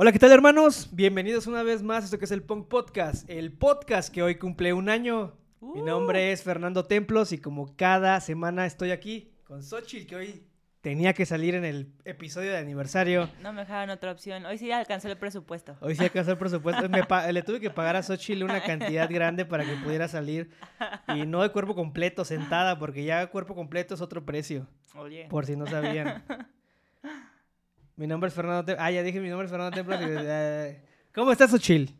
Hola, ¿qué tal hermanos? Bienvenidos una vez más a esto que es el Punk Podcast, el podcast que hoy cumple un año. Mi Uh. nombre es Fernando Templos y como cada semana estoy aquí con Xochitl, que hoy tenía que salir en el episodio de aniversario. No me dejaron otra opción. Hoy sí alcanzó el presupuesto. Hoy sí alcanzó el presupuesto. Me le tuve que pagar a Xochitl una cantidad grande para que pudiera salir. Y no de cuerpo completo, sentada, porque ya cuerpo completo es otro precio. Oye. Por si no sabían. Mi nombre es Fernando Templos. Ah, ya dije mi nombre es Fernando Templos. y- eh, ¿Cómo estás, Xochitl?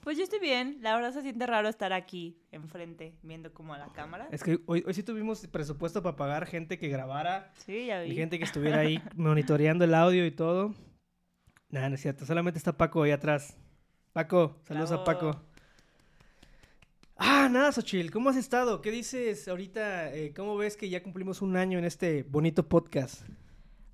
Pues yo estoy bien. La verdad se siente raro estar aquí enfrente viendo como a la cámara. Es que hoy, hoy sí tuvimos presupuesto para pagar gente que grabara Sí, ya y vi. gente que estuviera ahí monitoreando el audio y todo. Nada, no es cierto. Solamente está Paco ahí atrás. Paco, saludos a. Paco. Ah, nada, Xochitl, ¿cómo has estado? ¿Qué dices ahorita? Eh, ¿Cómo ves que ya cumplimos un año en este bonito podcast?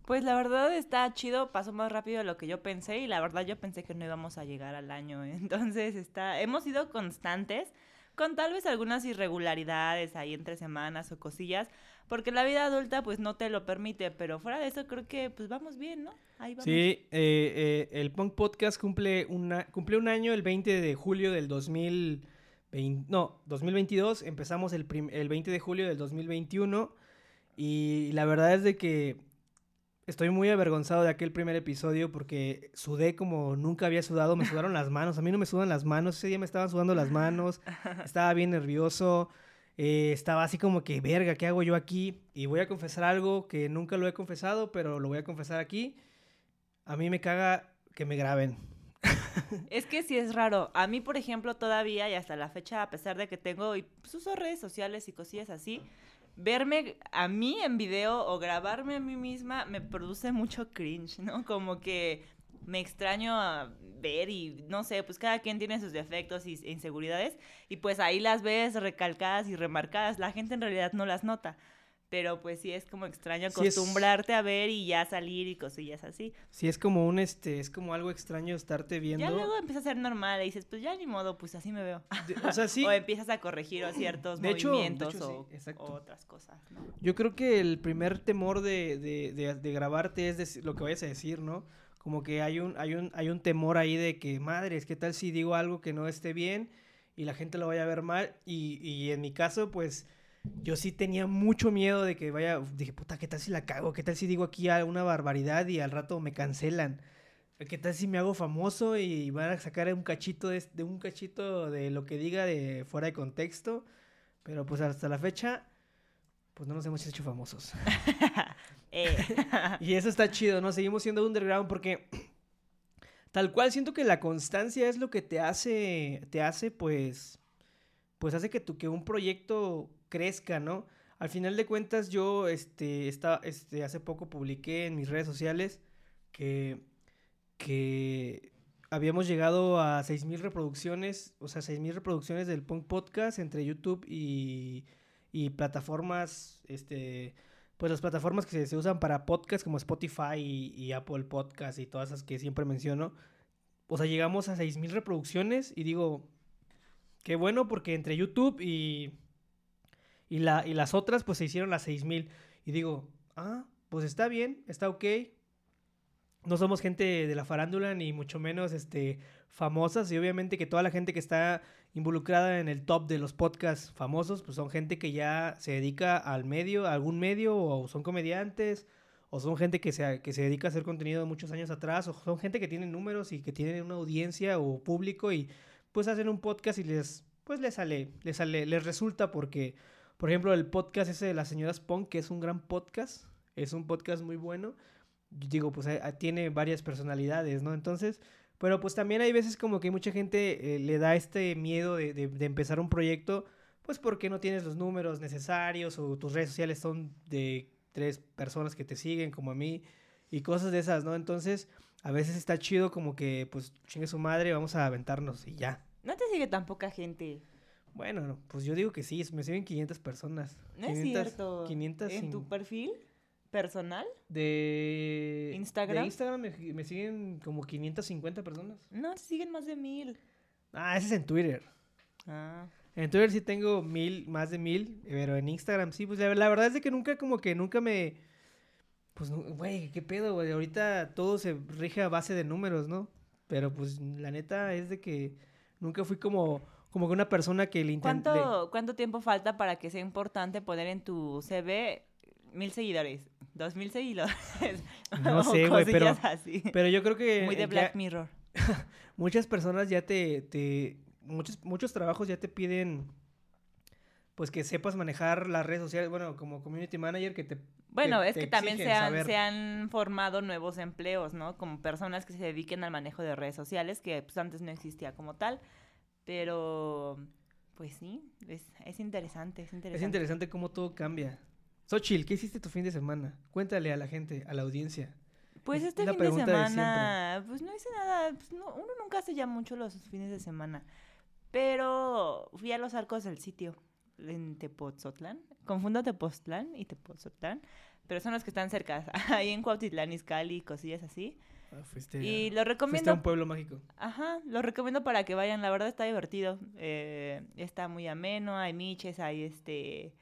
Pues la verdad está chido, pasó más rápido de lo que yo pensé y la verdad yo pensé que no íbamos a llegar al año. Entonces está, hemos sido constantes con tal vez algunas irregularidades ahí entre semanas o cosillas, porque la vida adulta pues no te lo permite, pero fuera de eso creo que pues vamos bien, ¿no? Ahí vamos. Sí, eh, eh, el Punk Podcast cumple, una, cumple un año el 20 de julio del 2020, no, 2022. Empezamos el, el 20 de julio del 2021 y la verdad es de que estoy muy avergonzado de aquel primer episodio porque sudé como nunca había sudado, me sudaron las manos, a mí no me sudan las manos, ese día me estaban sudando las manos, estaba bien nervioso. eh, estaba así como que, verga, ¿qué hago yo aquí? Y voy a confesar algo que nunca lo he confesado, pero lo voy a confesar aquí. A mí me caga que me graben. Es que sí es raro. A mí, por ejemplo, todavía y hasta la fecha, a pesar de que tengo y pues, uso redes sociales y cosillas así, verme a mí en video o grabarme a mí misma me produce mucho cringe, ¿no? Como que me extraño a ver y no sé, pues cada quien tiene sus defectos e inseguridades y pues ahí las ves recalcadas y remarcadas. La gente en realidad no las nota. Pero pues sí es como extraño Sí es- acostumbrarte a ver y ya salir y cosillas así. Sí, es como un, este, es como algo extraño estarte viendo. Ya luego empieza a ser normal y dices, pues ya ni modo, pues así me veo. De- o sea, sí, O empiezas a corregir o ciertos De hecho- de movimientos hecho, sí, o otras cosas, ¿no? yo creo que el primer temor de, de, de- de grabarte es lo que vayas a decir, ¿no? Como que hay un, hay un, hay un temor ahí de que, madres, ¿qué tal si digo algo que no esté bien y la gente lo vaya a ver mal? Y, y en mi caso, pues, yo sí tenía mucho miedo de que vaya, dije, puta, ¿qué tal si la cago? ¿Qué tal si digo aquí una barbaridad y al rato me cancelan? ¿Qué tal si me hago famoso y van a sacar un cachito de, de un cachito de lo que diga de fuera de contexto? Pero pues hasta la fecha, pues no nos hemos hecho famosos. Eh, Y eso está chido, ¿no? Seguimos siendo underground porque tal cual siento que la constancia es lo que te hace, te hace pues, pues hace que, tu, que un proyecto crezca, ¿no? Al final de cuentas yo, este, esta- este, hace poco publiqué en mis redes sociales que, que habíamos llegado a 6.000 reproducciones, o sea, 6.000 reproducciones del Punk Podcast entre YouTube y, y plataformas, este, pues las plataformas que se, usan para podcast como Spotify y, y Apple Podcast y todas esas que siempre menciono. O sea, llegamos a 6.000 reproducciones y digo, qué bueno porque entre YouTube y, y, la, y las otras pues se hicieron las 6.000. Y digo, ah, pues está bien, está ok. No somos gente de la farándula ni mucho menos este, famosas y obviamente que toda la gente que está involucrada en el top de los podcasts famosos, pues son gente que ya se dedica al medio, a algún medio, o son comediantes, o son gente que se, que se dedica a hacer contenido muchos años atrás, o son gente que tiene números y que tienen una audiencia o público y pues hacen un podcast y les, pues les sale, les sale, les resulta porque, por ejemplo, el podcast ese de las señoras Punk, que es un gran podcast, es un podcast muy bueno, digo, pues eh, tiene varias personalidades, ¿no? Entonces, pero pues también hay veces como que mucha gente eh, le da este miedo de, de- de empezar un proyecto, pues porque no tienes los números necesarios o tus redes sociales son de tres personas que te siguen como a mí y cosas de esas, ¿no? Entonces, a veces está chido como que, pues, chingue su madre, vamos a aventarnos y ya. no te sigue tan poca gente. Bueno, no, pues yo digo que sí, me siguen 500 personas. No es 500 cierto. 500 ¿En sin- tu perfil personal? de ¿Instagram? De Instagram me, me siguen como 550 personas. No, siguen más de mil. Ah, ese es en Twitter. Ah. En Twitter sí tengo mil, más de mil, pero en Instagram sí, pues la, la verdad es de que nunca como que nunca me... Pues, güey, qué pedo, güey. Ahorita todo se rige a base de números, ¿no? Pero pues la neta es de que nunca fui como, como que una persona que le intenta... ¿Cuánto, ¿Cuánto tiempo falta para que sea importante poner en tu CV mil seguidores? Dos mil seguidores. No sé, güey, pero, así. pero yo creo que Muy de ya Black Mirror. muchas personas ya te, te muchos, muchos trabajos ya te piden pues que sepas manejar las redes sociales, bueno, como community manager que te Bueno, te- es te que también se han, saber. se han formado nuevos empleos, ¿no? Como personas que se dediquen al manejo de redes sociales, que pues antes no existía como tal. Pero, pues sí, es, es interesante, es interesante. Es interesante cómo todo cambia. Xochitl, ¿qué hiciste tu fin de semana? Cuéntale a la gente, a la audiencia. Pues Es este fin de semana, pues no hice nada, pues, no- uno nunca hace ya mucho los fines de semana, pero fui a los arcos del sitio en Tepoztlán, confundo Tepoztlán y Tepoztlán, pero son los que están cerca, ahí en Cuautitlán, Izcalli, cosillas así, Ah, fuiste, y a, lo fuiste a recomiendo, un pueblo mágico. ajá, lo recomiendo para que vayan, la verdad está divertido, eh, está muy ameno, hay miches, hay este...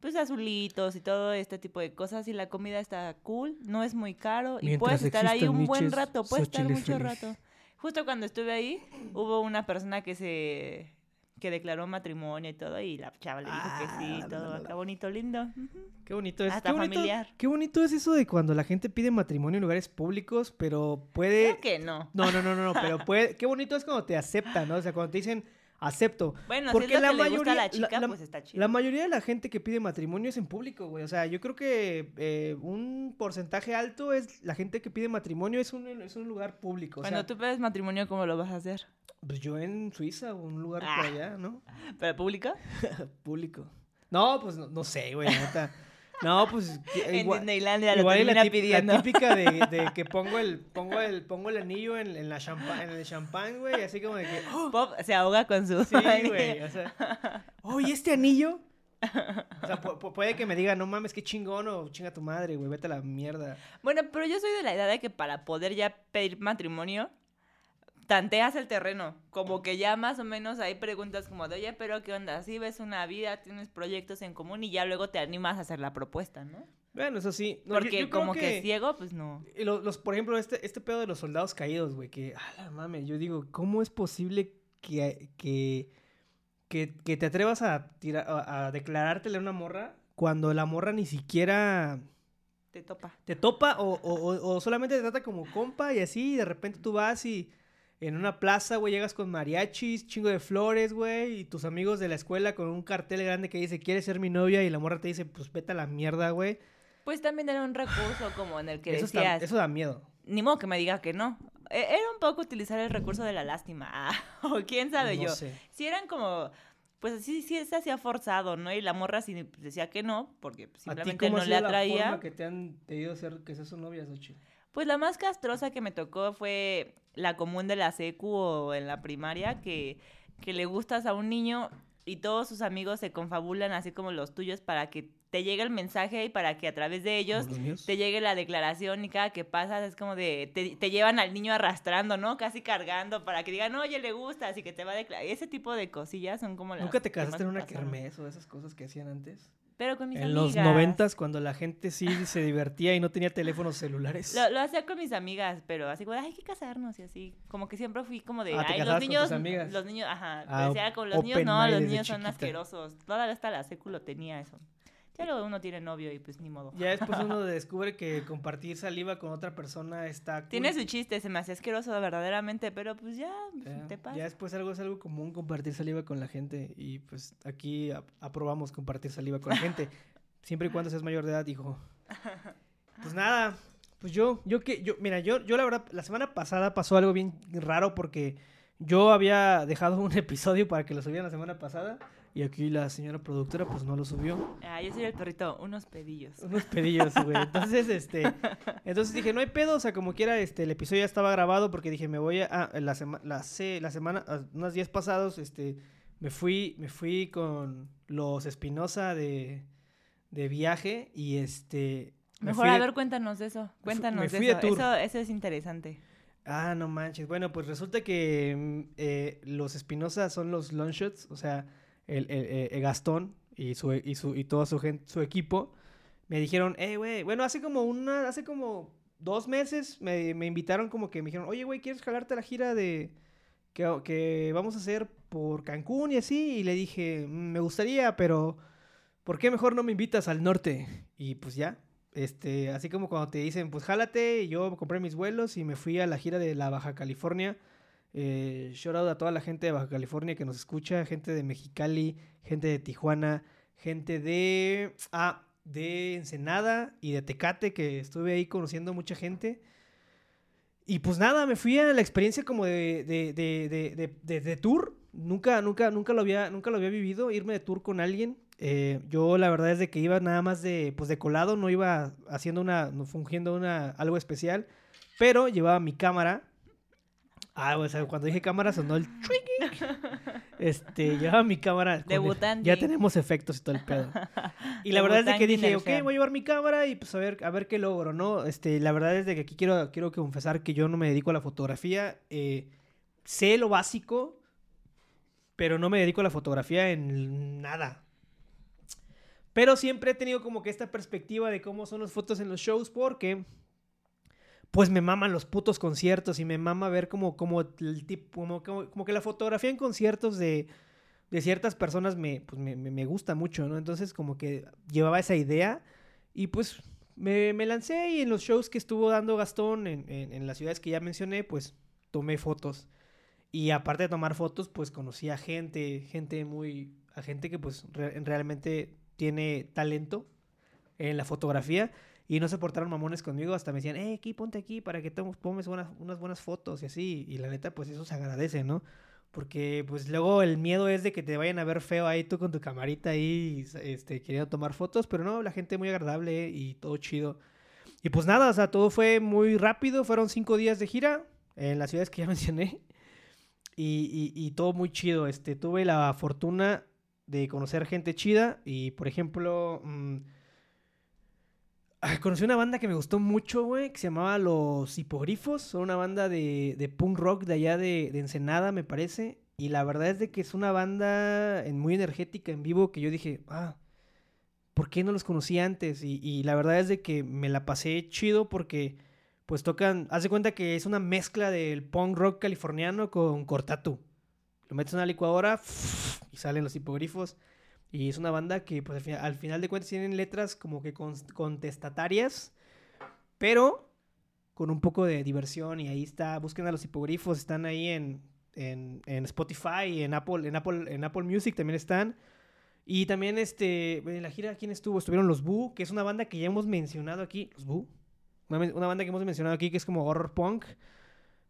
Pues azulitos y todo este tipo de cosas y la comida está cool, no es muy caro y puedes estar ahí un buen rato, puedes estar mucho feliz. rato. Justo cuando estuve ahí, hubo una persona que se que declaró matrimonio y todo y la chava le dijo que Ah, sí, la, todo acá bonito, lindo. Qué bonito es. Hasta qué bonito, familiar. Qué bonito es eso de cuando la gente pide matrimonio en lugares públicos, pero puede Creo que no. No, no, no, no, no, pero puede qué bonito es cuando te aceptan, ¿no? O sea, cuando te dicen acepto. Bueno, Porque si es lo la que le gusta a mayoría- la chica, la- pues está chido. La mayoría de la gente que pide matrimonio es en público, güey. O sea, yo creo que eh, un porcentaje alto es la gente que pide matrimonio es un, es un lugar público. O Cuando sea, tú pides matrimonio, ¿cómo lo vas a hacer? Pues yo en Suiza o un lugar Ah. por allá, ¿no? ¿Para público? público. No, pues no, no sé, güey, neta. No, pues que- En igual, Disneylandia igual la, típica de, de que pongo el pongo el pongo el anillo en, en la champa- en el champán, güey, así como de que ¡oh! Pop se ahoga con su Sí, güey, o sea, oh, ¿y este anillo? O sea, pu- pu- puede que me diga, no mames, qué chingón o chinga tu madre, güey, vete a la mierda. Bueno, pero yo soy de la idea de que para poder ya pedir matrimonio, tanteas el terreno. Como que ya más o menos hay preguntas como de, oye, pero ¿qué onda? Si ves una vida, tienes proyectos en común y ya luego te animas a hacer la propuesta, ¿no? Bueno, eso sí. No, Porque yo como que... ciego, pues no. los, por ejemplo, este, este pedo de los soldados caídos, güey, que, a la mame, yo digo, ¿cómo es posible que, que, que, que te atrevas a, tirar, a, a declarártele a una morra cuando la morra ni siquiera Te topa. te topa o, o- o- o solamente te trata como compa y así, y de repente tú vas y en una plaza, güey, llegas con mariachis, chingo de flores, güey, y tus amigos de la escuela con un cartel grande que dice, ¿quieres ser mi novia? Y la morra te dice, pues vete a la mierda, güey. Pues también era un recurso como en el que Eso, está- decías, eso da miedo. ni modo que me diga que no. E- Era un poco utilizar el recurso de la lástima. Ah, o quién sabe No yo. sé. Si eran como, pues sí, sí se hacía forzado, ¿no? Y la morra sí decía que no, porque pues, ¿A ti simplemente cómo no le sido la atraía. forma que te han pedido ser, que seas su novia, Xochitl? Pues la más castrosa que me tocó fue la común de la secu o en la primaria, que, que le gustas a un niño y todos sus amigos se confabulan así como los tuyos para que te llegue el mensaje y para que a través de ellos te llegue la declaración y cada que pasas es como de, te, te llevan al niño arrastrando, ¿no? Casi cargando para que digan, oye, le gusta, así que te va a declarar. Ese tipo de cosillas son como las ¿Nunca te casaste en una pasaron. kermés o esas cosas que hacían antes? Pero con mis En amigas. los noventas, cuando la gente sí se divertía y no tenía teléfonos celulares. Lo, lo hacía con mis amigas, pero así como, de, "Ay, hay que casarnos y así. Como que siempre fui como de, Ah, ¿te ay, los casabas con niños, tus amigas? los niños, ajá. Ah, decía con los niños, no, los niños son chiquita. asquerosos. Toda hasta la século tenía eso. Ya luego uno tiene novio y pues ni modo. Ya después uno descubre que compartir saliva con otra persona está cool. Tiene su chiste, se me hacía asqueroso verdaderamente, pero pues ya, pues, Ya, te pasa. ya después algo es algo común compartir saliva con la gente y pues aquí ap- aprobamos compartir saliva con la gente siempre y cuando seas mayor de edad, hijo. Pues nada, pues yo yo que yo mira, yo yo la verdad la semana pasada pasó algo bien raro porque yo había dejado un episodio para que lo subieran la semana pasada y aquí la señora productora pues no lo subió. Ah, yo soy el perrito, unos pedillos. Unos pedillos, güey. Entonces, este. Entonces dije, no hay pedo. O sea, como quiera, este, el episodio ya estaba grabado porque dije, me voy a. Ah, la, sema- la, la semana. ah, Unos días pasados, este. Me fui, me fui con los Espinosa de, de viaje y este. me Mejor, a de- ver, cuéntanos de eso. Cuéntanos de eso. eso. Es interesante. Ah, no manches. Bueno, pues resulta que mm, eh, los Espinosa son los Longshots, o sea, el, el- el- el Gastón y su y su y su gente, su equipo me dijeron, eh, güey, bueno, hace como una, hace como dos meses me, me invitaron como que me dijeron, oye, güey, ¿quieres jalarte la gira de que, que vamos a hacer por Cancún y así? Y le dije, "Mm, me gustaría, pero ¿por qué mejor no me invitas al norte? Y pues ya, este, así como cuando te dicen, pues jálate, y yo compré mis vuelos y me fui a la gira de la Baja California. Eh, shout out a toda la gente de Baja California que nos escucha, gente de Mexicali, gente de Tijuana, gente de, ah, de Ensenada y de Tecate, que estuve ahí conociendo mucha gente. Y pues nada, me fui a la experiencia como de, de, de, de, tour. Nunca, nunca, nunca lo había, nunca lo había vivido, irme de tour con alguien. Eh, yo la verdad es de que iba nada más de, pues de colado, no iba haciendo una, fungiendo una, algo especial, pero llevaba mi cámara. Ah, o sea, cuando dije cámara sonó el twinking. Este, llevaba mi cámara. Debutante. Ya tenemos efectos y todo el pedo. Y la verdad es de que dije, ok, voy a llevar mi cámara y pues a ver, a ver qué logro, ¿no? Este, la verdad es de que aquí quiero, quiero confesar que yo no me dedico a la fotografía. eh, sé lo básico, pero no me dedico a la fotografía en nada. Pero siempre he tenido como que esta perspectiva de cómo son las fotos en los shows porque pues me maman los putos conciertos y me mama ver como, como el tipo, como, como, como que la fotografía en conciertos de, de ciertas personas me, pues me, me- me gusta mucho, ¿no? Entonces como que llevaba esa idea y pues me, me lancé y en los shows que estuvo dando Gastón en, en- las ciudades que ya mencioné, pues tomé fotos. Y aparte de tomar fotos, pues conocí a gente, gente muy, a gente que pues re- realmente tiene talento en la fotografía y no se portaron mamones conmigo, hasta me decían, eh, aquí, ponte aquí para que tomes, buenas, unas buenas fotos y así. Y la neta, pues eso se agradece, ¿no? Porque pues luego el miedo es de que te vayan a ver feo ahí tú con tu camarita ahí, este, queriendo tomar fotos, pero no, la gente muy agradable y todo chido. Y pues nada, o sea, todo fue muy rápido, fueron cinco días de gira en las ciudades que ya mencioné. Y, y- y todo muy chido. Este, tuve la fortuna de conocer gente chida. Y por ejemplo, mm, conocí una banda que me gustó mucho, güey, que se llamaba Los Hipogrifos. Son una banda de, punk rock de allá de, de Ensenada, me parece. Y la verdad es de que es una banda muy energética en vivo que yo dije, ah, ¿por qué no los conocí antes? Y, la verdad es de que me la pasé chido porque pues tocan, haz cuenta que es una mezcla del punk rock californiano con cortatu. Lo metes en una licuadora y salen los hipogrifos. Y es una banda que pues al final, al final de cuentas tienen letras como que con- contestatarias, pero con un poco de diversión. Y ahí está, busquen a los hipogrifos, están ahí en, en, en Spotify, en Apple, en Apple, en Apple Music también están. Y también este, en la gira, ¿quién estuvo? Estuvieron los Boo, que es una banda que ya hemos mencionado aquí. Los Boo. Una banda que hemos mencionado aquí que es como horror punk.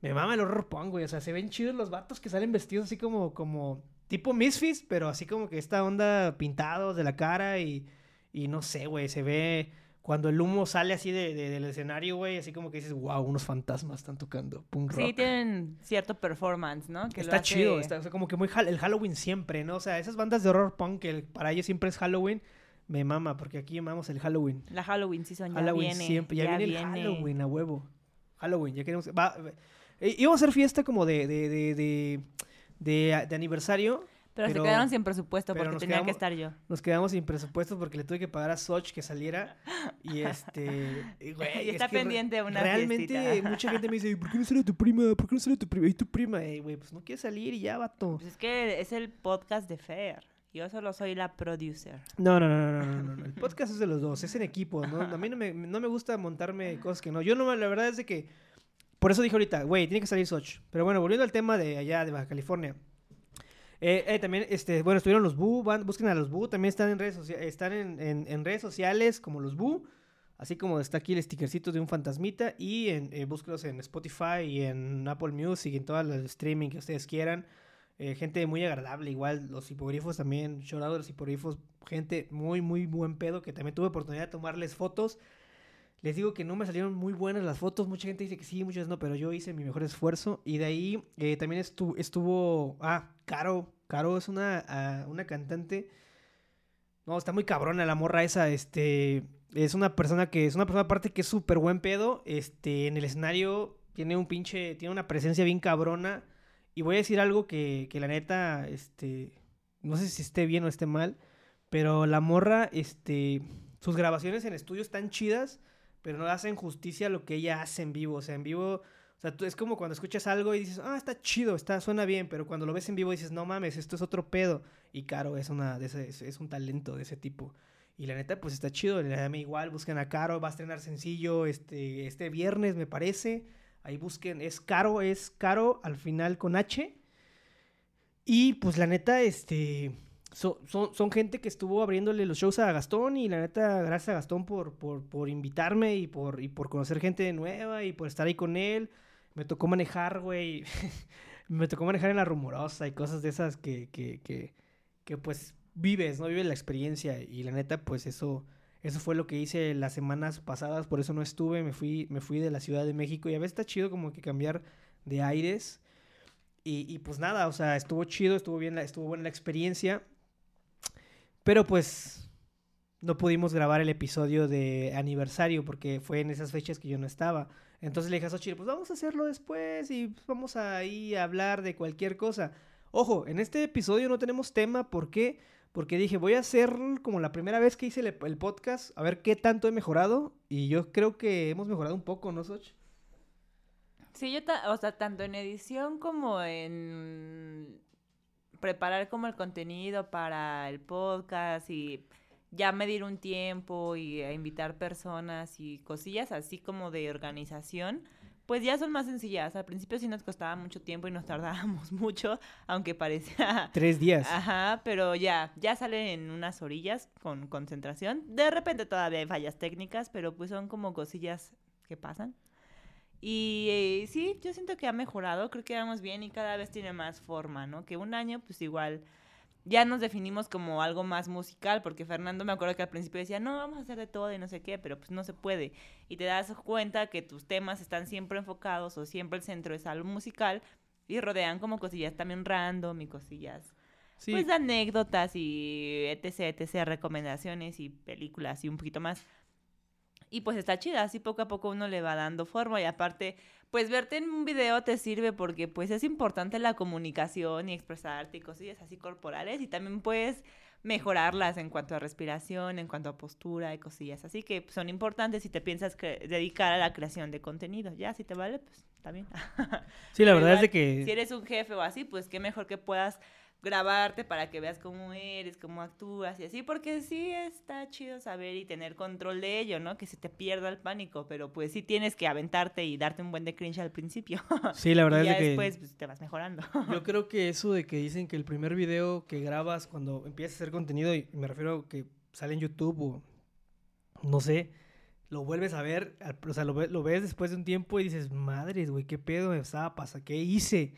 Me mama el horror punk, güey. O sea, se ven chidos los vatos que salen vestidos así como, como tipo Misfits, pero así como que esta onda pintados de la cara y, y no sé, güey. Se ve cuando el humo sale así de, de- del escenario, güey. Así como que dices, wow, unos fantasmas están tocando punk rock. Sí, tienen cierto performance, ¿no? Que lo Está hace- chido, está o sea, como que muy el Halloween siempre, ¿no? O sea, esas bandas de horror punk que el- para ellos siempre es Halloween, me mama, porque aquí amamos el Halloween. La Halloween season ya Halloween viene. siempre, ya, viene, el Halloween a huevo. Halloween, ya queremos. Va, eh, íbamos a hacer fiesta como de, de, de, de, de- aniversario. Pero, pero- se quedaron sin presupuesto porque tenía que quedamos- estar yo. Nos quedamos sin presupuesto porque le tuve que pagar a Soch que saliera. Y este. güey, está es que pendiente una Realmente, fiestita. mucha gente me dice, ¿por qué no sale tu prima? ¿Por qué no sale tu prima? Y tu prima, güey, pues no quiere salir y ya, vato. Pues es que es el podcast de Fer. Yo solo soy la producer. No, no, no, no, no, no, no. El podcast es de los dos, es en equipo, ¿no? A mí no me, no me gusta montarme cosas que no. Yo no, la verdad es de que. Por eso dije ahorita, güey, tiene que salir Soch. Pero bueno, volviendo al tema de allá de Baja California. Eh, eh, también, este, bueno, estuvieron los Bu, van, busquen a los Bu, también están en redes sociales, están en, en- en redes sociales como los Bu, así como está aquí el stickercito de un fantasmita, y en, eh, búsquenlos en Spotify y en Apple Music y en todo el streaming que ustedes quieran. Eh, gente muy agradable, igual los hipogrifos también, llorado de los hipogrifos, gente muy, muy buen pedo, que también tuve oportunidad de tomarles fotos. Les digo que no me salieron muy buenas las fotos, mucha gente dice que sí, muchas no, pero yo hice mi mejor esfuerzo. Y de ahí eh, también estu- estuvo, ah, Caro, Caro es una, ah, una cantante, no, está muy cabrona la morra esa, este, es una persona que, es una persona aparte que es súper buen pedo, este, en el escenario tiene un pinche, tiene una presencia bien cabrona. Y voy a decir algo que, que la neta, este, no sé si esté bien o esté mal, pero la morra, este, sus grabaciones en estudio están chidas, pero no hacen justicia a lo que ella hace en vivo. O sea, en vivo, o sea, tú, es como cuando escuchas algo y dices, ah, está chido, está, suena bien, pero cuando lo ves en vivo dices, no mames, esto es otro pedo. Y Caro es, una, de ese, es un talento de ese tipo. Y la neta, pues está chido. Le igual, busquen a Caro, va a estrenar sencillo este, este viernes, me parece. Ahí busquen, es Caro, es Caro al final con H. Y pues la neta, este, son, son, gente que estuvo abriéndole los shows a Gastón y la neta, gracias a Gastón por, por, por invitarme y por, y por conocer gente nueva y por estar ahí con él. Me tocó manejar, güey. me tocó manejar en la rumorosa y cosas de esas que, que, que, que pues vives, ¿no? Vives la experiencia y la neta, pues eso, eso fue lo que hice las semanas pasadas, por eso no estuve, me fui, me fui de la Ciudad de México y a veces está chido como que cambiar de aires. Y, y pues nada, o sea, estuvo chido, estuvo bien, estuvo buena la experiencia. Pero pues no pudimos grabar el episodio de aniversario porque fue en esas fechas que yo no estaba. Entonces le dije a Xochitl, pues vamos a hacerlo después y vamos a ir a hablar de cualquier cosa. Ojo, en este episodio no tenemos tema, ¿por qué? Porque dije, voy a hacer como la primera vez que hice el, podcast, a ver qué tanto he mejorado. Y yo creo que hemos mejorado un poco, ¿no, Soch? Sí, yo, o sea, tanto en edición como en preparar como el contenido para el podcast y ya medir un tiempo y invitar personas y cosillas así como de organización pues ya son más sencillas. Al principio sí nos costaba mucho tiempo y nos tardábamos mucho, aunque parecía... Tres días. Ajá, pero ya, ya salen en unas orillas con concentración. De repente todavía hay fallas técnicas, pero pues son como cosillas que pasan. Y eh, sí, yo siento que ha mejorado, creo que vamos bien y cada vez tiene más forma, ¿no? Que un año, pues igual ya nos definimos como algo más musical, porque Fernando me acuerdo que al principio decía, no, vamos a hacer de todo y no sé qué, pero pues no se puede. Y te das cuenta que tus temas están siempre enfocados o siempre el centro es algo musical y rodean como cosillas también random y cosillas. Pues anécdotas y etc, etc, recomendaciones y películas y un poquito más. Y pues está chida, así poco a poco uno le va dando forma y aparte pues verte en un video te sirve porque pues es importante la comunicación y expresarte y cosillas así corporales y también puedes mejorarlas en cuanto a respiración, en cuanto a postura y cosillas. Así que son importantes si te piensas dedicar a la creación de contenido. Ya, si te vale, pues bien. Sí, la verdad es de que... Si eres un jefe o así, pues qué mejor que puedas grabarte para que veas cómo eres, cómo actúas y así, porque sí está chido saber y tener control de ello, ¿no? Que se te pierda el pánico, pero pues sí tienes que aventarte y darte un buen de cringe al principio. Sí, la verdad y es que después pues, te vas mejorando. Yo creo que eso de que dicen que el primer video que grabas cuando empiezas a hacer contenido, y me refiero a que sale en YouTube o no sé, lo vuelves a ver, o sea, lo, lo ves después de un tiempo y dices, madres, güey, ¿qué pedo me estaba pasando? ¿Qué hice?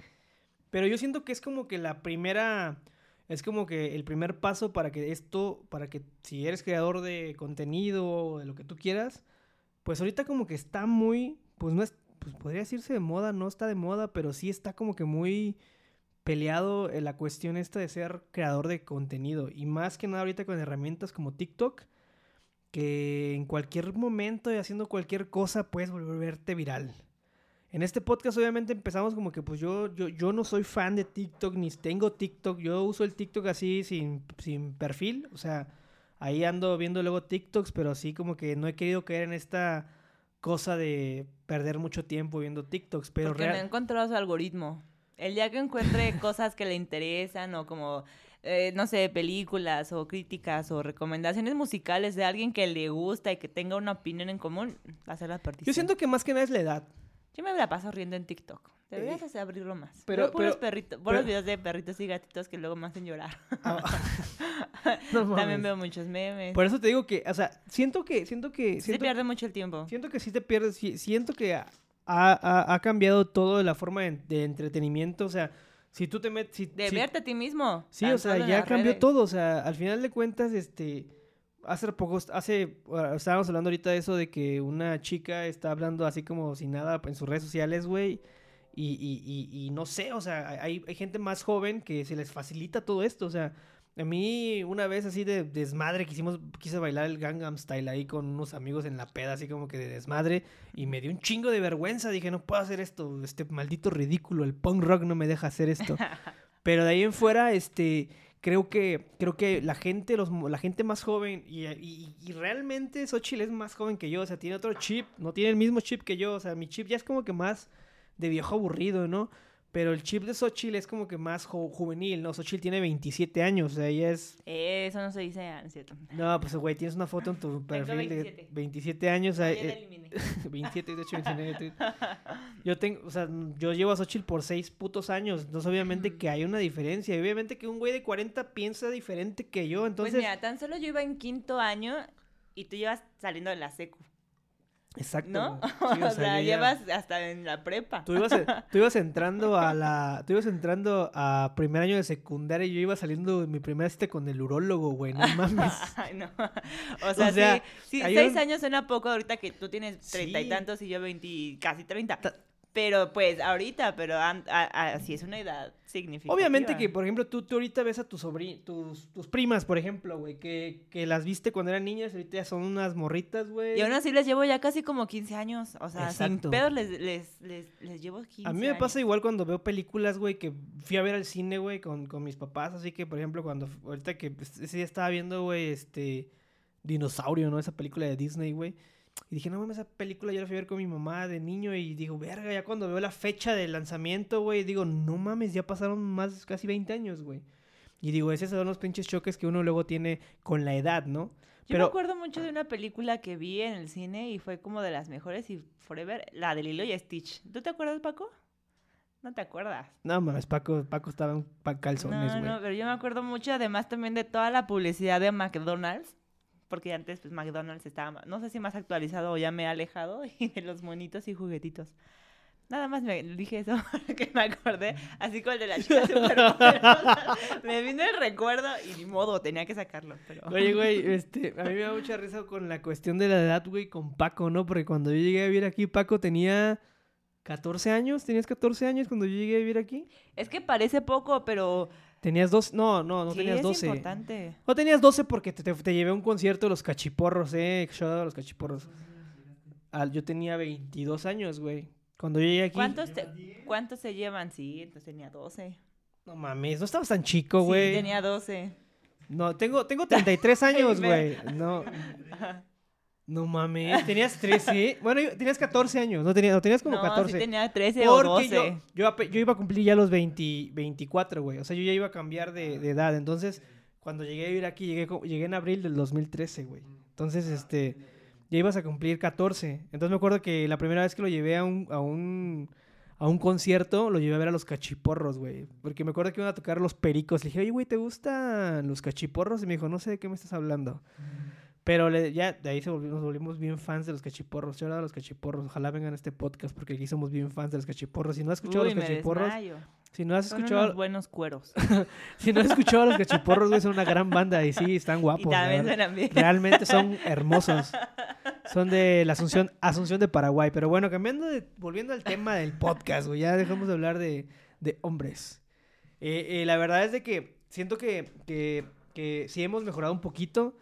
Pero yo siento que es como que la primera, es como que el primer paso para que esto, para que si eres creador de contenido o de lo que tú quieras, pues ahorita como que está muy, pues no es, pues podría decirse de moda, no está de moda, pero sí está como que muy peleado en la cuestión esta de ser creador de contenido. Y más que nada ahorita con herramientas como TikTok, que en cualquier momento y haciendo cualquier cosa puedes volverte viral. En este podcast obviamente empezamos como que pues yo, yo, yo no soy fan de TikTok ni tengo TikTok. Yo uso el TikTok así sin, sin perfil. O sea, ahí ando viendo luego TikToks, pero así como que no he querido caer en esta cosa de perder mucho tiempo viendo TikToks. Pero Porque no he encontrado su algoritmo. El día que encuentre cosas que le interesan o como, eh, no sé, películas o críticas o recomendaciones musicales de alguien que le gusta y que tenga una opinión en común, va a ser la. Yo siento que más que nada es la edad. Yo me la paso riendo en TikTok. Deberías hacer abrirlo más. Pero, puros perritos, buenos videos de perritos y gatitos que luego me hacen llorar. Ah, También veo muchos memes. Por eso te digo que, o sea, siento que, siento que. se pierde mucho el tiempo. Siento que sí te pierdes, siento que ha, ha, cambiado todo la forma de, entretenimiento, o sea, si tú te metes... de verte a ti mismo. Sí, o sea, ya cambió todo, o sea, al final de cuentas, este hace poco, hace, estábamos hablando ahorita de eso de que una chica está hablando así como sin nada en sus redes sociales, güey. Y, y, y, no sé, o sea, hay, hay, gente más joven que se les facilita todo esto, o sea, a mí una vez así de desmadre quisimos, quise bailar el Gangnam Style ahí con unos amigos en la peda, así como que de desmadre, y me dio un chingo de vergüenza, dije, no puedo hacer esto, este maldito ridículo, el punk rock no me deja hacer esto. Pero de ahí en fuera, este, creo que, creo que la gente, los, la gente más joven, y, y, y realmente Xochitl es más joven que yo, o sea, tiene otro chip, no tiene el mismo chip que yo, o sea, mi chip ya es como que más de viejo aburrido, ¿no? Pero el chip de Xochitl es como que más juvenil, ¿no? Xochitl tiene 27 años, o sea, ella es... Eso no se dice, ¿no es cierto? No, pues, güey, tienes una foto en tu perfil de 27 años. Ya eh, 27, 18, 29. yo tengo, o sea, yo llevo a Xochitl por 6 putos años, entonces obviamente que hay una diferencia. Y obviamente que un güey de 40 piensa diferente que yo, entonces... Pues mira, tan solo yo iba en quinto año y tú llevas saliendo de la secu. Exacto. ¿No? o, sea, llevas hasta en la prepa. Tú ibas, tú ibas entrando a la. Tú ibas entrando a primer año de secundaria y yo iba saliendo de mi primera cita con el urólogo, güey. No mames. Ay, no. O sea, sí, seis años suena poco ahorita que tú tienes treinta y tantos y yo veinti, casi treinta. Pero pues ahorita, pero así es una edad significativa. Obviamente que, por ejemplo, tú, tú ahorita ves a tus sobrinos, tus, tus primas, por ejemplo, güey, que, que las viste cuando eran niñas, ahorita ya son unas morritas, güey. Y aún así les llevo ya casi como 15 años. O sea, sin pedos les, les, les, llevo 15 A mí me pasa igual cuando veo películas, güey, que fui a ver al cine, güey, con, con mis papás. Así que, por ejemplo, cuando ahorita que pues, ese día estaba viendo, güey, este... Dinosaurio, ¿no? Esa película de Disney, güey. Y dije, no mames, esa película yo la fui a ver con mi mamá de niño y digo, verga, ya cuando veo la fecha de lanzamiento, güey, digo, no mames, ya pasaron más, casi 20 años, güey. Y digo, esos son los pinches choques que uno luego tiene con la edad, ¿no? Yo Pero... me acuerdo mucho de una película que vi en el cine y fue como de las mejores y Forever, la de Lilo y Stitch. ¿Tú te acuerdas, Paco? No te acuerdas. No mames, Paco, Paco estaba en calzones, güey. No, no, pero yo me acuerdo mucho además también de toda la publicidad de McDonald's porque antes pues McDonald's estaba, no sé si más actualizado o ya me he alejado y de los monitos y juguetitos. Nada más me dije eso que me acordé, así como el de la chica Me vino el recuerdo y ni modo, tenía que sacarlo. Pero... Oye, güey, este, a mí me da mucha risa con la cuestión de la edad, güey, con Paco, ¿no? Porque cuando yo llegué a vivir aquí, Paco tenía 14 años. ¿Tenías 14 años cuando yo llegué a vivir aquí? Es que parece poco, pero Tenías 12, no, no, no tenías 12. Es importante. No tenías 12 porque te, te, llevé a un concierto de los cachiporros, eh. Shout a los cachiporros. yo tenía 22 años, güey. Cuando yo llegué aquí. ¿Cuántos, ¿Cuántos se llevan? Sí, entonces tenía 12. No mames, no estabas tan chico, güey. Sí, tenía 12. No, tengo, tengo 33 años, güey. No. No mames, tenías 13. bueno, tenías 14 años, no tenías, no, tenías como no, 14. Sí tenía 13 o 12. Yo, yo, iba a cumplir ya los 20, 24, güey. O sea, yo ya iba a cambiar de, de, edad. Entonces, cuando llegué a vivir aquí, llegué, llegué en abril del 2013, güey. Entonces, este, ya ibas a cumplir 14. Entonces me acuerdo que la primera vez que lo llevé a un, a un, a un concierto, lo llevé a ver a los cachiporros, güey. Porque me acuerdo que iban a tocar los pericos. Le dije, oye, güey, ¿te gustan los cachiporros? Y me dijo, no sé de qué me estás hablando. Pero ya de ahí nos volvimos bien fans de los cachiporros. Yo de los cachiporros. Ojalá vengan a este podcast porque aquí somos bien fans de los cachiporros. Si no has escuchado a los cachiporros. Si no has escuchado. Unos buenos cueros. si no has escuchado a los cachiporros, güey, son una gran banda y sí, están guapos. Y Realmente son hermosos. Son de la Asunción, Asunción de Paraguay. Pero bueno, cambiando de. Volviendo al tema del podcast, güey. Ya dejamos de hablar de, de hombres. Eh, eh, la verdad es de que siento que, que, que sí hemos mejorado un poquito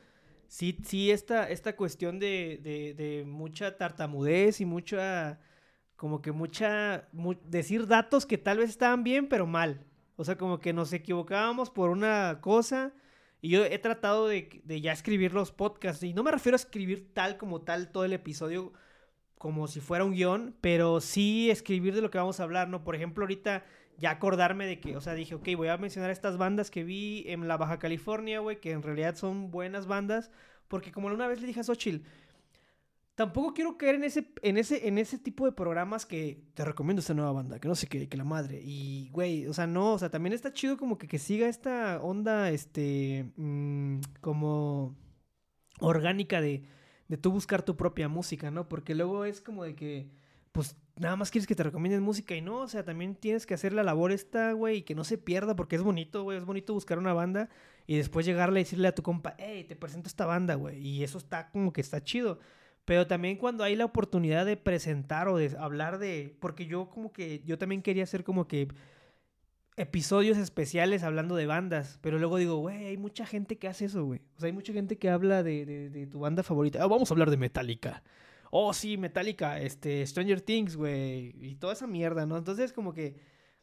sí, sí, esta, esta cuestión de, de, mucha tartamudez y mucha, como que mucha, decir datos que tal vez estaban bien, pero mal. O sea, como que nos equivocábamos por una cosa. Y yo he tratado de, de, ya escribir los podcasts. Y no me refiero a escribir tal como tal todo el episodio como si fuera un guion, pero sí escribir de lo que vamos a hablar, ¿no? Por ejemplo, ahorita ya acordarme de que, o sea, dije, ok, voy a mencionar estas bandas que vi en la Baja California, güey, que en realidad son buenas bandas, porque como una vez le dije a Xochitl, tampoco quiero caer en ese, en ese, en ese tipo de programas que te recomiendo esta nueva banda, que no sé qué, que la madre. Y, güey, o sea, no, o sea, también está chido como que, que siga esta onda, este, mmm, como orgánica de, de tú buscar tu propia música, ¿no? Porque luego es como de que, pues, nada más quieres que te recomienden música y no, o sea, también tienes que hacer la labor esta, güey, y que no se pierda porque es bonito, güey, es bonito buscar una banda y después llegarle y decirle a tu compa, hey, te presento esta banda, güey, y eso está como que está chido. Pero también cuando hay la oportunidad de presentar o de hablar de, porque yo como que, yo también quería hacer como que episodios especiales hablando de bandas, pero luego digo, güey, hay mucha gente que hace eso, güey. O sea, hay mucha gente que habla de, de, de tu banda favorita. Ah, vamos a hablar de Metallica oh, sí, Metallica, este, Stranger Things, güey, y toda esa mierda, ¿no? Entonces, como que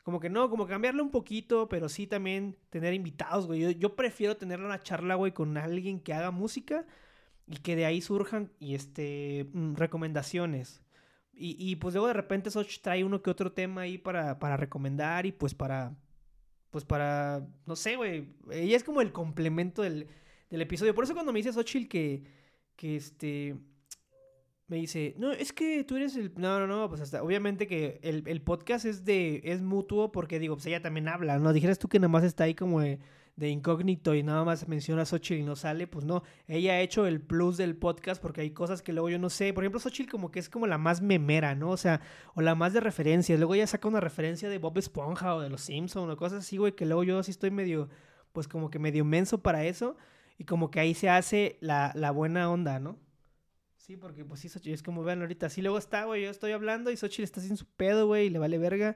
Como que no, como cambiarle un poquito, pero sí también tener invitados, güey. Yo, prefiero tener una charla, güey, con alguien que haga música y que de ahí surjan y este mm, recomendaciones. Y, y, pues luego de repente Soch trae uno que otro tema ahí para, para recomendar y pues para, pues para, no sé, güey. Ella es como el complemento del, del episodio. Por eso cuando me dice Xochitl que, que este, me dice, no, es que tú eres el... No, no, no, pues hasta, obviamente que el, el podcast es de, es mutuo porque digo, pues ella también habla, ¿no? Dijeras tú que nada más está ahí como de, incógnito y nada más menciona a Xochitl y no sale, pues no, ella ha hecho el plus del podcast porque hay cosas que luego yo no sé, por ejemplo Xochitl como que es como la más memera, ¿no? O sea, o la más de referencias, luego ella saca una referencia de Bob Esponja o de los Simpsons o cosas así, güey, que luego yo sí estoy medio, pues como que medio menso para eso y como que ahí se hace la, la buena onda, ¿no? Sí, porque pues sí, Xochitl es como vean ahorita. Así luego está, güey, yo estoy hablando y Xochitl está sin su pedo, güey, y le vale verga.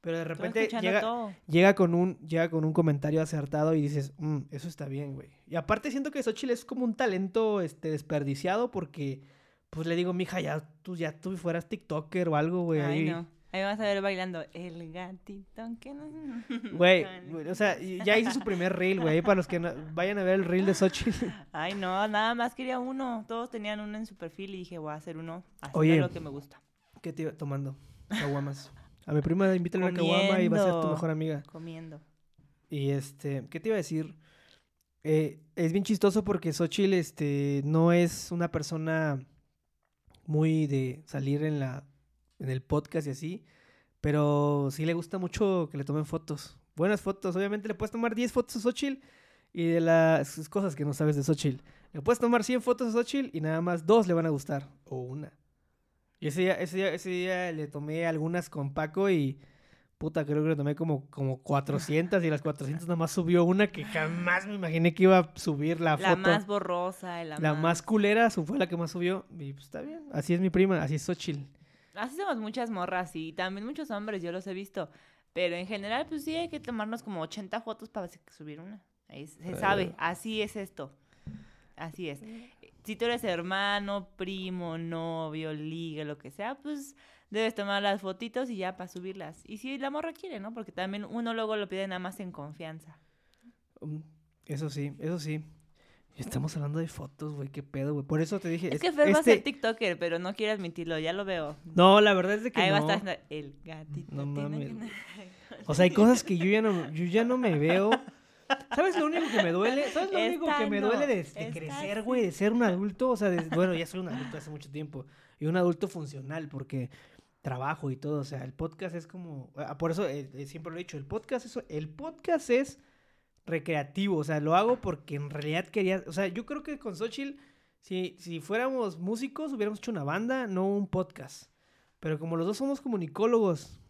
Pero de repente llega, llega, con un, llega con un comentario acertado y dices, mm, eso está bien, güey. Y aparte siento que Xochitl es como un talento este, desperdiciado porque, pues le digo, mija, ya tú, ya tú fueras TikToker o algo, güey. Ay, no. Ahí vas a ver bailando el gatito que no... Güey, o sea, ya hizo su primer reel, güey, para los que vayan a ver el reel de Xochitl. Ay, no, nada más quería uno. Todos tenían uno en su perfil y dije, voy a hacer uno. Así Oye, lo que me gusta. ¿Qué te iba tomando? Caguamas. A mi prima invítale una caguama y va a ser tu mejor amiga. Comiendo. Y este, ¿qué te iba a decir? Eh, es bien chistoso porque Xochitl este, no es una persona muy de salir en la en el podcast y así. Pero sí le gusta mucho que le tomen fotos. Buenas fotos. Obviamente le puedes tomar 10 fotos a Xochitl y de las cosas que no sabes de Xochitl. Le puedes tomar 100 fotos a Xochitl y nada más dos le van a gustar. O una. Y ese día, ese día, ese día le tomé algunas con Paco y... Puta, creo que le tomé como, como 400 y las 400 nada más subió una que jamás me imaginé que iba a subir la, foto. La más borrosa. La, la más... culera fue la que más subió. Y pues está bien. Así es mi prima, así es Xochitl. Así somos muchas morras y también muchos hombres, yo los he visto. Pero en general, pues sí hay que tomarnos como 80 fotos para subir una. Ahí se sabe, así es esto. Así es. Si tú eres hermano, primo, novio, liga, lo que sea, pues debes tomar las fotitos y ya para subirlas. Y si la morra quiere, ¿no? Porque también uno luego lo pide nada más en confianza. Um, eso sí, eso sí. Estamos hablando de fotos, güey, qué pedo, güey. Por eso te dije. Es, que Fer va a ser este TikToker, pero no quiere admitirlo, ya lo veo. No, la verdad es de que Ahí no. va a estar el gatito. No mames. O sea, hay cosas que yo ya no, yo ya no me veo. ¿Sabes lo único que me duele? ¿Sabes lo único que me duele de, crecer, güey? De ser un adulto. O sea, bueno, ya soy un adulto hace mucho tiempo. Y un adulto funcional, porque trabajo y todo. O sea, el podcast es como. Ah, por eso eh, eh, siempre lo he dicho. El podcast, eso, el podcast es recreativo. O sea, lo hago porque en realidad quería. O sea, yo creo que con Xochitl, si, si fuéramos músicos, hubiéramos hecho una banda, no un podcast. Pero como los dos somos comunicólogos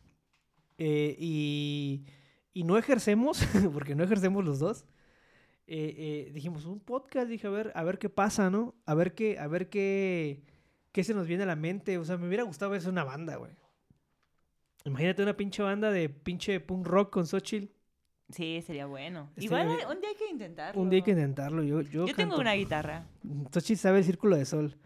eh, y, y, no ejercemos, porque no ejercemos los dos, eh, eh, dijimos un podcast. Dije, a ver, a ver qué pasa, ¿no? A ver qué, a ver qué, qué se nos viene a la mente. O sea, me hubiera gustado ver una banda, güey. Imagínate una pinche banda de pinche punk rock con Xochitl. Sí, sería bueno. Igual un día hay que intentarlo. Un día hay que intentarlo. Yo, yo, yo tengo una guitarra. Tochi sabe el círculo de sol.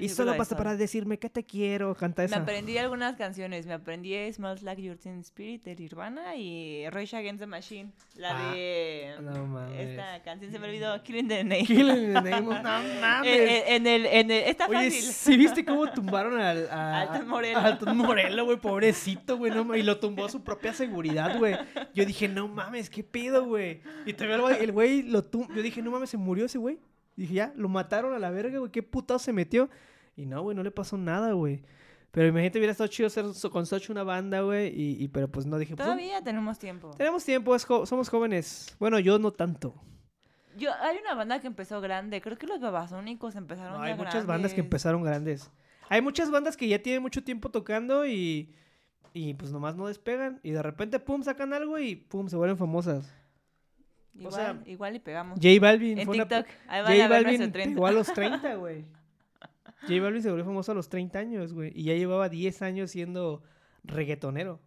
Y solo basta para decirme que te quiero, canta esa. Me aprendí algunas canciones. Me aprendí Smells Like Your Teen Spirit de Nirvana y Rage Against the Machine. La ah, de. No mames. Esta canción se me olvidó. Killing the Name. Killing the Name. No mames. En, el, en el. Está Oye, fácil. ¿sí viste cómo tumbaron al. A, Alton Morello. Alton Morello, güey. Pobrecito, güey. No, y lo tumbó a su propia seguridad, güey. Yo dije, no mames, qué pedo, güey. Y todavía el güey lo tumbó. Yo dije, no mames, se murió ese güey. Dije, ya, lo mataron a la verga, güey. Qué putado se metió. Y no, güey, no le pasó nada, güey. Pero imagínate, hubiera estado chido hacer con Sochi una banda, güey. Y, y, pero pues no dije. Pues, Todavía tenemos tiempo. Tenemos tiempo, somos jóvenes. Bueno, yo no tanto. Yo, hay una banda que empezó grande. Creo que los babasónicos empezaron no, Hay muchas bandas que empezaron grandes. Hay muchas bandas que ya tienen mucho tiempo tocando y. Y pues nomás no despegan. Y de repente, pum, sacan algo y pum, se vuelven famosas. Igual, o sea, igual y pegamos. J Balvin. En TikTok. Una... J Balvin pegó a los 30, güey. J Balvin se volvió famoso a los 30 años, güey. Y ya llevaba 10 años siendo reggaetonero.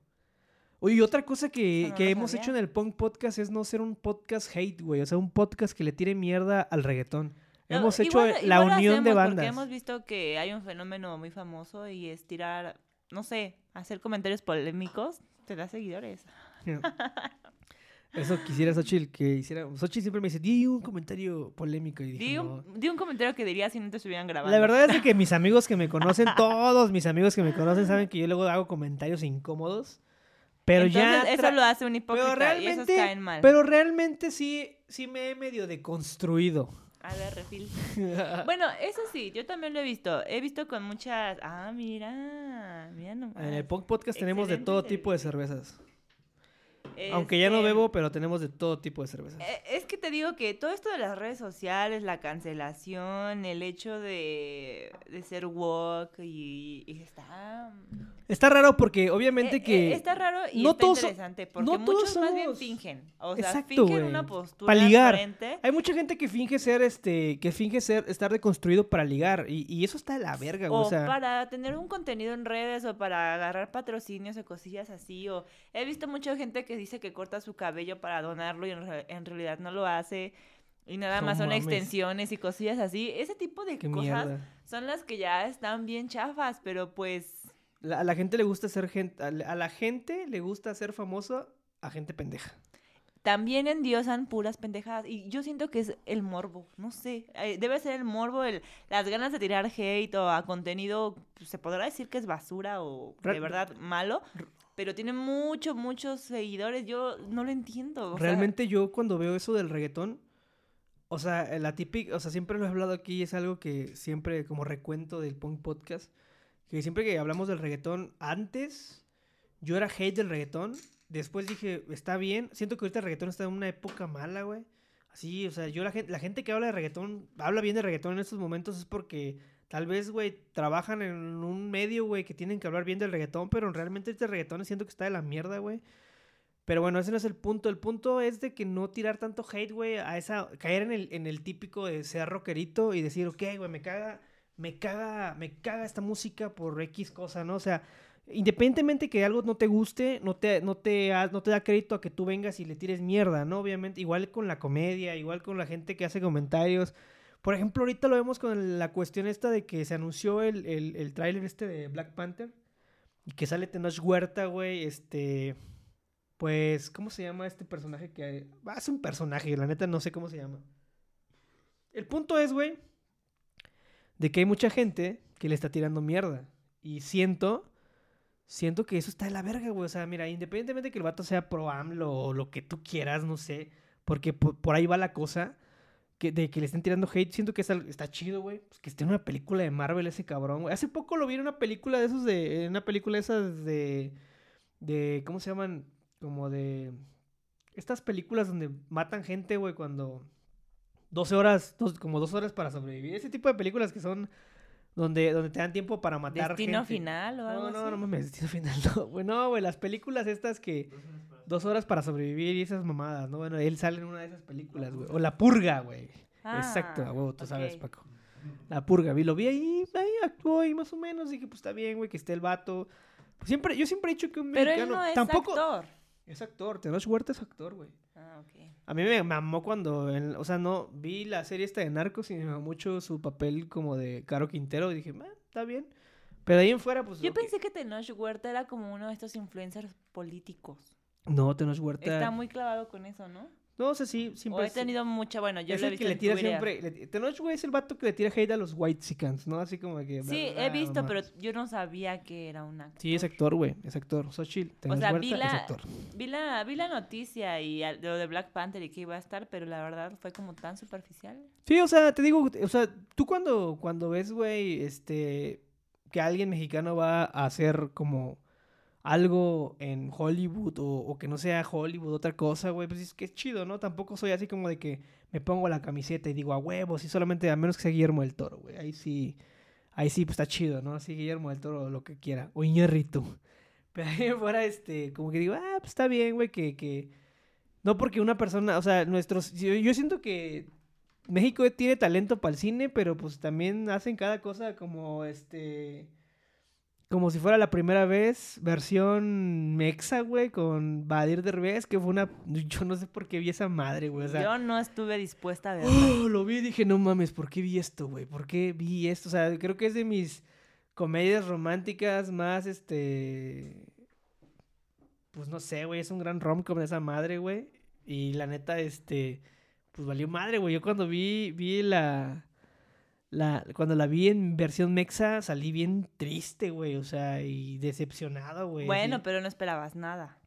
Oye, otra cosa que, que hemos hecho en el Punk Podcast es no ser un podcast hate, güey. O sea, un podcast que le tire mierda al reggaetón. hemos hecho la unión de bandas. Porque hemos visto que hay un fenómeno muy famoso y es tirar, no sé, hacer comentarios polémicos Te da seguidores. Eso quisiera Xochitl que hiciera. Xochitl siempre me dice, di un comentario polémico. Y dije, Di "No". un, di un comentario que dirías si no te estuvieran grabando. La verdad es de que mis amigos que me conocen, todos mis amigos que me conocen, saben que yo luego hago comentarios incómodos. Pero ya. Eso lo hace un hipócrita pero y esos realmente, caen mal. pero realmente sí, sí me he medio deconstruido. A ver, refil. Bueno, eso sí, yo también lo he visto. He visto con muchas... Ah, mira, mira nomás. En el Punk Podcast tenemos de todo tipo de servicio. Aunque ya no Este, bebo, pero tenemos de todo tipo de cervezas. eh, Es que te digo que todo esto de las redes sociales, la cancelación, el hecho de, de ser woke y, y está... Está raro porque obviamente Eh, que... eh, está raro y no está todos interesante porque no todos muchos más bien fingen. O sea, Exacto, fingen una postura Para ligar. Hay mucha gente que finge ser, este, que finge ser, estar deconstruido para ligar. Y, y eso está de la verga, güey. O O sea, para tener un contenido en redes o para agarrar patrocinios o cosillas así. O he visto mucha gente que dice que corta su cabello para donarlo y en, re- en realidad no lo hace. Y nada No más son mames. extensiones y cosillas así. Ese tipo de qué cosas mierda. son las que ya están bien chafas, pero pues... La- a la gente le gusta ser gente, a la, a la gente le gusta ser famoso a gente pendeja. También endiosan puras pendejadas. Y yo siento que es el morbo. No sé. eh, Debe ser el morbo, el, las ganas de tirar hate o a contenido. pues, se podrá decir que es basura o de verdad malo. Pero tiene muchos, muchos seguidores. Yo no lo entiendo. o sea, Realmente yo cuando veo eso del reggaetón, o sea, la típica, o sea, siempre lo he hablado aquí, es algo que siempre como recuento del Punk Podcast, que siempre que hablamos del reggaetón, antes yo era hate del reggaetón, después dije, está bien, siento que ahorita el reggaetón está en una época mala, güey. Así, o sea, yo la gente, la gente que habla de reggaetón, habla bien de reggaetón en estos momentos es porque tal vez, güey, trabajan en un medio, güey, que tienen que hablar bien del reggaetón, pero realmente este reggaetón siento que está de la mierda, güey. Pero bueno, ese no es el punto. El punto es de que no tirar tanto hate, güey, a esa... Caer en el, en el típico de ser rockerito y decir, ok, güey, me caga, me caga, me caga esta música por X cosa, ¿no? O sea, independientemente que algo no te guste, no te, no te, no te da crédito a que tú vengas y le tires mierda, ¿no? Obviamente, igual con la comedia, igual con la gente que hace comentarios. Por ejemplo, ahorita lo vemos con la cuestión esta de que se anunció el, el, el tráiler este de Black Panther y que sale Tenoch Huerta, güey, este... Pues, ¿cómo se llama este personaje que... ah, Es un personaje, la neta no sé cómo se llama. El punto es, güey, de que hay mucha gente que le está tirando mierda. Y siento, siento que eso está de la verga, güey. O sea, mira, independientemente que el vato sea pro AMLO o lo que tú quieras, no sé, porque por, ahí va la cosa, que, de que le estén tirando hate, siento que está chido, güey. Pues que esté en una película de Marvel ese cabrón, güey. Hace poco lo vi en una película de esos de... En una película de esas de... De... ¿Cómo se llaman? Como de... Estas películas donde matan gente, güey, cuando... 12 horas, dos- como dos horas para sobrevivir. Ese tipo de películas que son donde, donde te dan tiempo para matar Destino gente. final o algo No, no, así. no mames, destino final. No, güey, no, güey, las películas estas que dos horas para sobrevivir y esas mamadas, ¿no? Bueno, él sale en una de esas películas, güey. O La Purga, güey. Exacto, Ah, a huevo, tú sabes. Paco. La Purga, vi, lo vi ahí, ahí actuó y más o menos dije, pues está bien, güey, que esté el vato. Siempre, yo siempre he dicho que un Pero él mexicano no es tampoco actor. es actor, Tenoch Huerta es actor, güey. Ah, ok. A mí me mamó cuando, en- o sea, no, vi la serie esta de Narcos y me mamó mucho su papel como de Caro Quintero y dije, "Ah, está bien. Pero ahí en fuera, pues... Yo pensé que Tenoch Huerta era como uno de estos influencers políticos. No, Tenoch Huerta... Está muy clavado con eso, ¿no? No sé si O siempre... he tenido mucha, bueno, yo es lo he visto que le tira siempre... le- Tenoch, güey, es el vato que le tira hate a los white ¿no? Así como que... Sí, bla, he bla, visto, pero yo no sabía que era un actor. Sí, es actor, güey, es actor. Xochitl, Tenoch sea, Huerta vi es la- actor. Vi la, vi la noticia y de lo de Black Panther y que iba a estar, pero la verdad fue como tan superficial. Sí, o sea, te digo, o sea, tú cuando, cuando ves, güey, este, que alguien mexicano va a hacer como algo en Hollywood o, o que no sea Hollywood, otra cosa, güey, pues es que es chido, ¿no? Tampoco soy así como de que me pongo la camiseta y digo a huevos y solamente a menos que sea Guillermo del Toro, güey. Ahí sí, ahí sí, pues está chido, ¿no? Así Guillermo del Toro, lo que quiera. O Iñárritu. Pero ahí fuera, este, como que digo, ah, pues está bien, güey, que, que... No porque una persona, o sea, nuestros... Yo, yo siento que México tiene talento para el cine, pero pues también hacen cada cosa como este. Como si fuera la primera vez, versión mexa, güey, con Badir Derbez, que fue una. Yo no sé por qué vi esa madre, güey. O sea, yo no estuve dispuesta a verlo. ¡oh! lo vi y dije, no mames, ¿por qué vi esto, güey? ¿Por qué vi esto? O sea, creo que es de mis comedias románticas más, este. pues no sé, güey, es un gran rom-com de esa madre, güey. Y la neta, este, pues valió madre, güey. Yo cuando vi, vi la, la, cuando la vi en versión mexa, salí bien triste, güey, o sea, y decepcionado, güey. Bueno, así. pero no esperabas nada.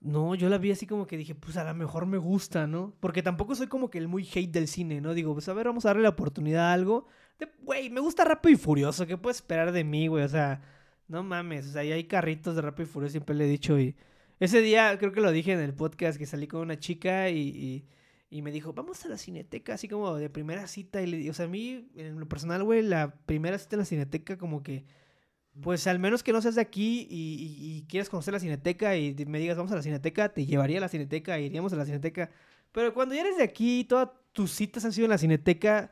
No, yo la vi así como que dije, pues a lo mejor me gusta, ¿no? Porque tampoco soy como que el muy hate del cine, ¿no? Digo, pues a ver, vamos a darle la oportunidad a algo. De, güey, me gusta Rápido y Furioso, ¿qué puedes esperar de mí, güey? O sea, no mames, o sea, ya hay carritos de Rápido y Furioso, siempre le he dicho. Y ese día, creo que lo dije en el podcast, que salí con una chica y, y, y me dijo, vamos a la cineteca, así como de primera cita. Y le, o sea, a mí, en lo personal, güey, la primera cita en la cineteca, como que pues al menos que no seas de aquí y, y, quieres conocer la cineteca y me digas vamos a la cineteca, te llevaría a la cineteca, iríamos a la cineteca. Pero cuando ya eres de aquí y todas tus citas han sido en la cineteca,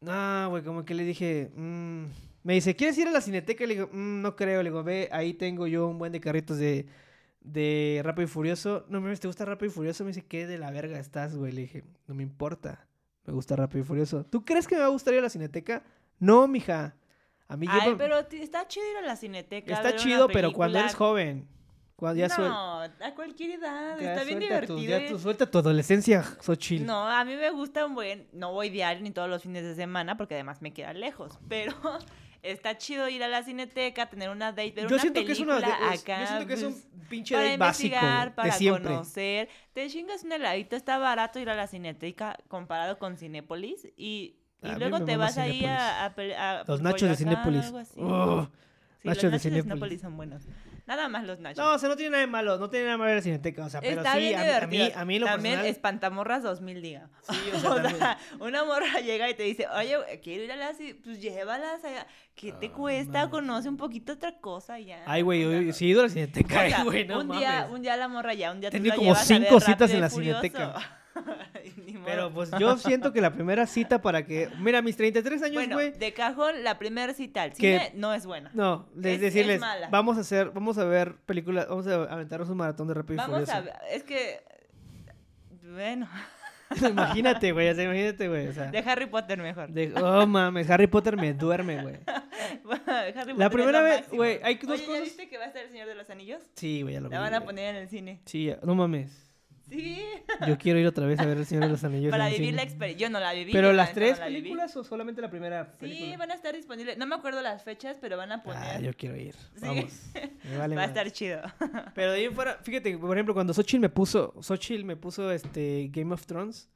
no, güey, como que le dije, mmm. me dice, ¿quieres ir a la cineteca? Y le digo, mmm, no creo, le digo, ve, ahí tengo yo un buen de carritos de, de Rápido y Furioso. No, me ¿te gusta Rápido y Furioso? Me dice, ¿qué de la verga estás, güey? Le dije, no me importa, me gusta Rápido y Furioso. ¿Tú crees que me va a gustar ir a la cineteca? No, mija. A mí Ay, pero está chido ir a la cineteca. Está chido, pero cuando eres joven. Cuando ya no, a cualquier edad. Ya está bien divertido. Tu, ya tu, suelta tu adolescencia, Xochitl. No, a mí me gusta un buen. No voy diario ni todos los fines de semana porque además me queda lejos. Pero está chido ir a la cineteca, tener una date, ver yo una siento película que es una, acá. Yo siento que es un pues, pinche para date básico. investigar, para de conocer. Te chingas un heladito, está barato ir a la cineteca comparado con Cinépolis y. Y A mí luego te vas ahí a, a, a Los nachos de Cinépolis. Oh, Sí, nachos los de nachos de. Cinépolis son buenos. Nada más los nachos. No, o sea, no tiene nada de malo. No tiene nada de malo a la cineteca. O sea, pero Está sí, bien a, mí- a mí, a mí lo También personal... Espantamorras 2000, diga. Sí, o sea, también. una morra llega y te dice, oye, quiero ir a la... ci- Pues llévalas allá. ¿Qué te Ah, cuesta? Conoce un poquito otra cosa ya. Ay, güey, yo sí he ido a la cineteca, o ay, sea, güey, no un, día, un día la morra ya, un día tú Tenía la como llevas a ver cinco citas en la Furioso. Cineteca. Pero pues yo siento que la primera cita para que... Mira, mis 33 años, bueno, güey... de cajón, la primera cita al Que- cine no es buena. No, Es- decirles, es mala. vamos a hacer, vamos a ver películas, vamos a aventarnos un maratón de Rápido y Vamos Furioso. a ver, es que... Bueno, imagínate, güey, o sea, imagínate, güey, o sea. de Harry Potter mejor. de- oh, mames, Harry Potter me duerme, güey. La primera vez, güey, hay dos Oye, ¿ya cosas- viste que va a estar el Señor de los Anillos? Sí, güey, ya lo vi. La van a poner en el cine. Sí, ya- no mames. Sí. Yo quiero ir otra vez a ver El Señor de los Anillos. Para vivir la experiencia. Yo no la viví. ¿Pero las tres no la viví. películas o solamente la primera película? Sí, van a estar disponibles. No me acuerdo las fechas, pero van a poner. Ah, yo quiero ir. Sí. Vamos. Me vale Va a estar chido. Pero de ahí en fuera, fíjate, por ejemplo, cuando Xochitl me puso, Xochitl me puso este Game of Thrones,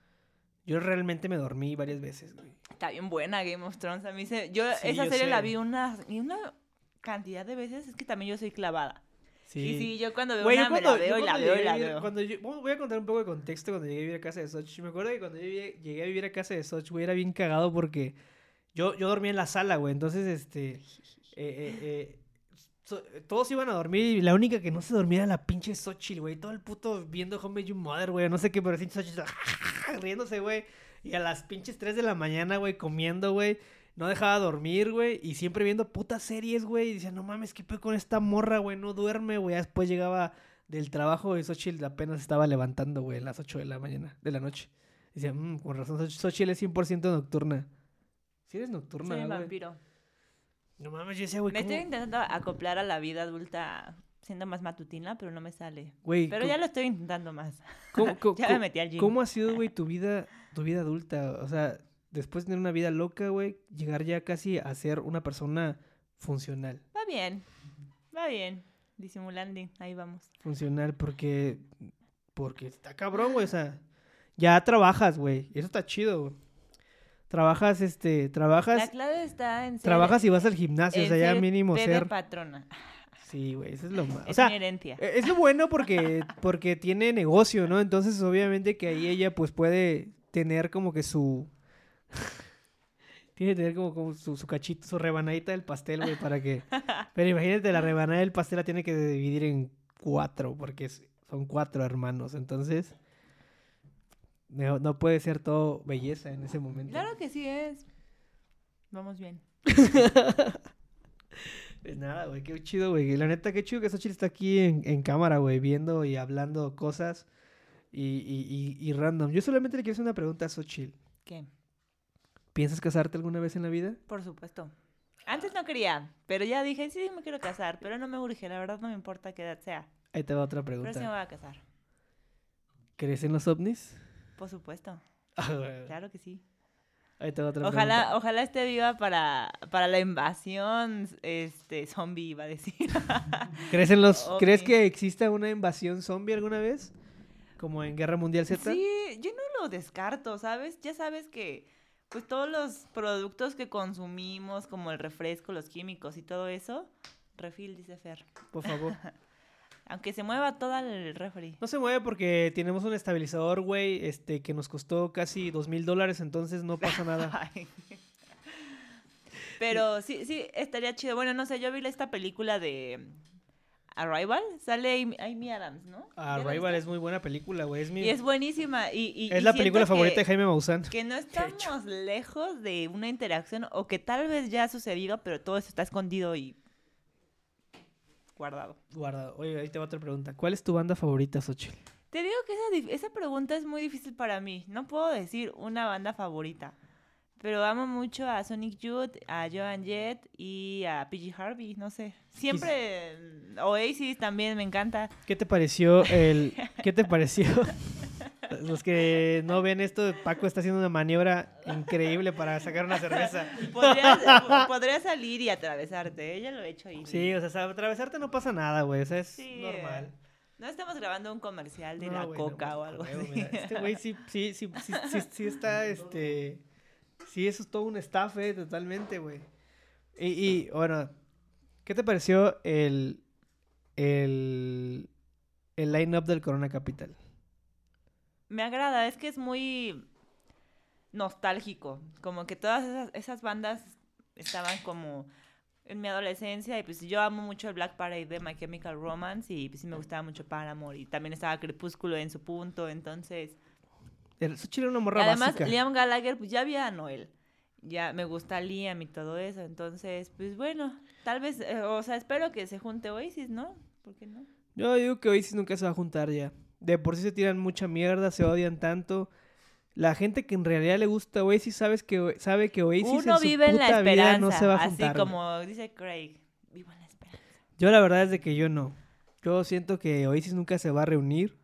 yo realmente me dormí varias veces, güey. Está bien buena Game of Thrones. A mí se. Yo Sí, esa yo serie sé. la vi una, una cantidad de veces. Es que también yo soy clavada. Sí. Sí, yo cuando veo yo una me cuando- la veo y la veo y la veo. Cuando yo, bueno, voy a contar un poco de contexto cuando llegué a vivir a casa de Xochitl. Me acuerdo que cuando yo llegué, llegué a vivir a casa de Xochitl, güey, era bien cagado porque yo, yo dormía en la sala, güey. Entonces, este... eh, eh, eh, so- todos iban a dormir y la única que no se dormía era la pinche Xochitl, güey. Todo el puto viendo Home Your Mother, güey. No sé qué, pero sí Xochitl riéndose, güey. Y a las pinches 3 de la mañana, güey, comiendo, güey. No dejaba dormir, güey. Y siempre viendo putas series, güey. Y decía, no mames, ¿qué pedo con esta morra, güey? No duerme, güey. Después llegaba del trabajo y Xochitl apenas estaba levantando, güey, a las 8 de la mañana, de la noche. Decía, mmm, con razón, Xoch- Xochitl es 100% nocturna. Si eres nocturna, güey. vampiro. No mames, yo decía, güey, Me ¿cómo? estoy intentando acoplar a la vida adulta siendo más matutina, pero no me sale. Güey, Pero ¿cómo- ya lo estoy intentando más. ¿cómo, cómo- ya me metí al gym. ¿Cómo ha sido, güey, tu vida, tu vida adulta? O sea, después de tener una vida loca, güey, llegar ya casi a ser una persona funcional. Va bien. Va bien. Disimulando. Ahí vamos. Funcional porque... Porque está cabrón, güey, o sea... Ya trabajas, güey. Eso está chido, güey. Trabajas, este... La Trabajas... clave está en ser. Trabajas y vas al gimnasio, o sea, ya mínimo bebé ser... patrona. Sí, güey, eso es lo más... O Es sea, mi herencia. Eh, Es lo bueno porque, porque tiene negocio, ¿no? Entonces, obviamente que ahí ella pues puede tener como que su... tiene que tener como, como su, su cachito, su rebanadita del pastel, güey, para que... Pero imagínate, la rebanada del pastel la tiene que dividir en cuatro, porque es- son cuatro hermanos, entonces... No, no puede ser todo belleza en ese momento. Claro que sí es. Vamos bien. Pues nada, güey, qué chido, güey. La neta, qué chido que Xochitl está aquí en, en cámara, güey, viendo y hablando cosas y, y, y, y random. Yo solamente le quiero hacer una pregunta a Xochitl. ¿Qué? ¿Piensas casarte alguna vez en la vida? Por supuesto. Antes no quería, pero ya dije, sí, me quiero casar, pero no me urge, la verdad no me importa qué edad sea. Ahí te va otra Pero sí me pregunta. voy a casar. ¿Crees en los ovnis? Por supuesto. Ah. Claro que sí. Ahí te va otra Ojalá, pregunta. ojalá esté viva para, para la invasión este zombie, iba a decir. ¿Crees, en los. ¿Crees que exista una invasión zombie alguna vez? Como en Guerra Mundial Z. Sí, yo no lo descarto, ¿sabes? Ya sabes que pues todos los productos que consumimos, como el refresco, los químicos y todo eso, refil, dice Fer. Por favor. Aunque se mueva todo el refri. No se mueve porque tenemos un estabilizador, güey, este, que nos costó casi dos mil dólares, entonces no pasa nada. Pero sí, sí, estaría chido. Bueno, no sé, yo vi esta película de Arrival, sale Amy, Adams, ¿no? ¿Ya la Arrival es muy buena película, güey. Es, mi- Y es buenísima. Y, y- es y la película favorita que- de Jaime Maussan. Que no estamos lejos de una interacción o que tal vez ya ha sucedido, pero todo eso está escondido y guardado. Guarda, oye, ahí te va otra pregunta. ¿Cuál es tu banda favorita, Xochitl? Te digo que esa, esa pregunta es muy difícil para mí. No puedo decir una banda favorita. Pero amo mucho a Sonic Youth, a Joan Jett y a PG Harvey, no sé. Siempre mm, Oasis también me encanta. ¿Qué te pareció el... ¿Qué te pareció? Los que no ven esto, Paco está haciendo una maniobra increíble para sacar una cerveza. Podría, podría salir y atravesarte, ella lo he hecho ahí. Sí, o sea, atravesarte no pasa nada, güey. O sea, es Sí, normal. No estamos grabando un comercial de No, la no, coca o algo así. mira, Este güey sí, sí, sí, sí, sí, sí está, este... Sí, eso es todo un staff, eh, totalmente, güey. Y, y, bueno, ¿qué te pareció el... el... el line-up del Corona Capital? Me agrada, es que es muy nostálgico. Como que todas esas, esas bandas estaban como en mi adolescencia y pues yo amo mucho el Black Parade de My Chemical Romance y pues sí me gustaba mucho Paramore y también estaba Crepúsculo en su punto, entonces... Xochitl era una Y morra además básica. Liam Gallagher pues ya había a Noel. Ya me gusta Liam y todo eso, entonces pues bueno, tal vez, eh, o sea, espero que se junte Oasis, ¿no? ¿Por qué no? Yo digo que Oasis nunca se va a juntar ya. De por sí se tiran mucha mierda, se odian tanto. La gente que en realidad le gusta Oasis sabes que, sabe que Oasis Uno en su vive en la vida esperanza, no se va a así juntar. güey. como dice Craig, vivo en la esperanza. Yo la verdad es de que yo no. Yo siento que Oasis nunca se va a reunir.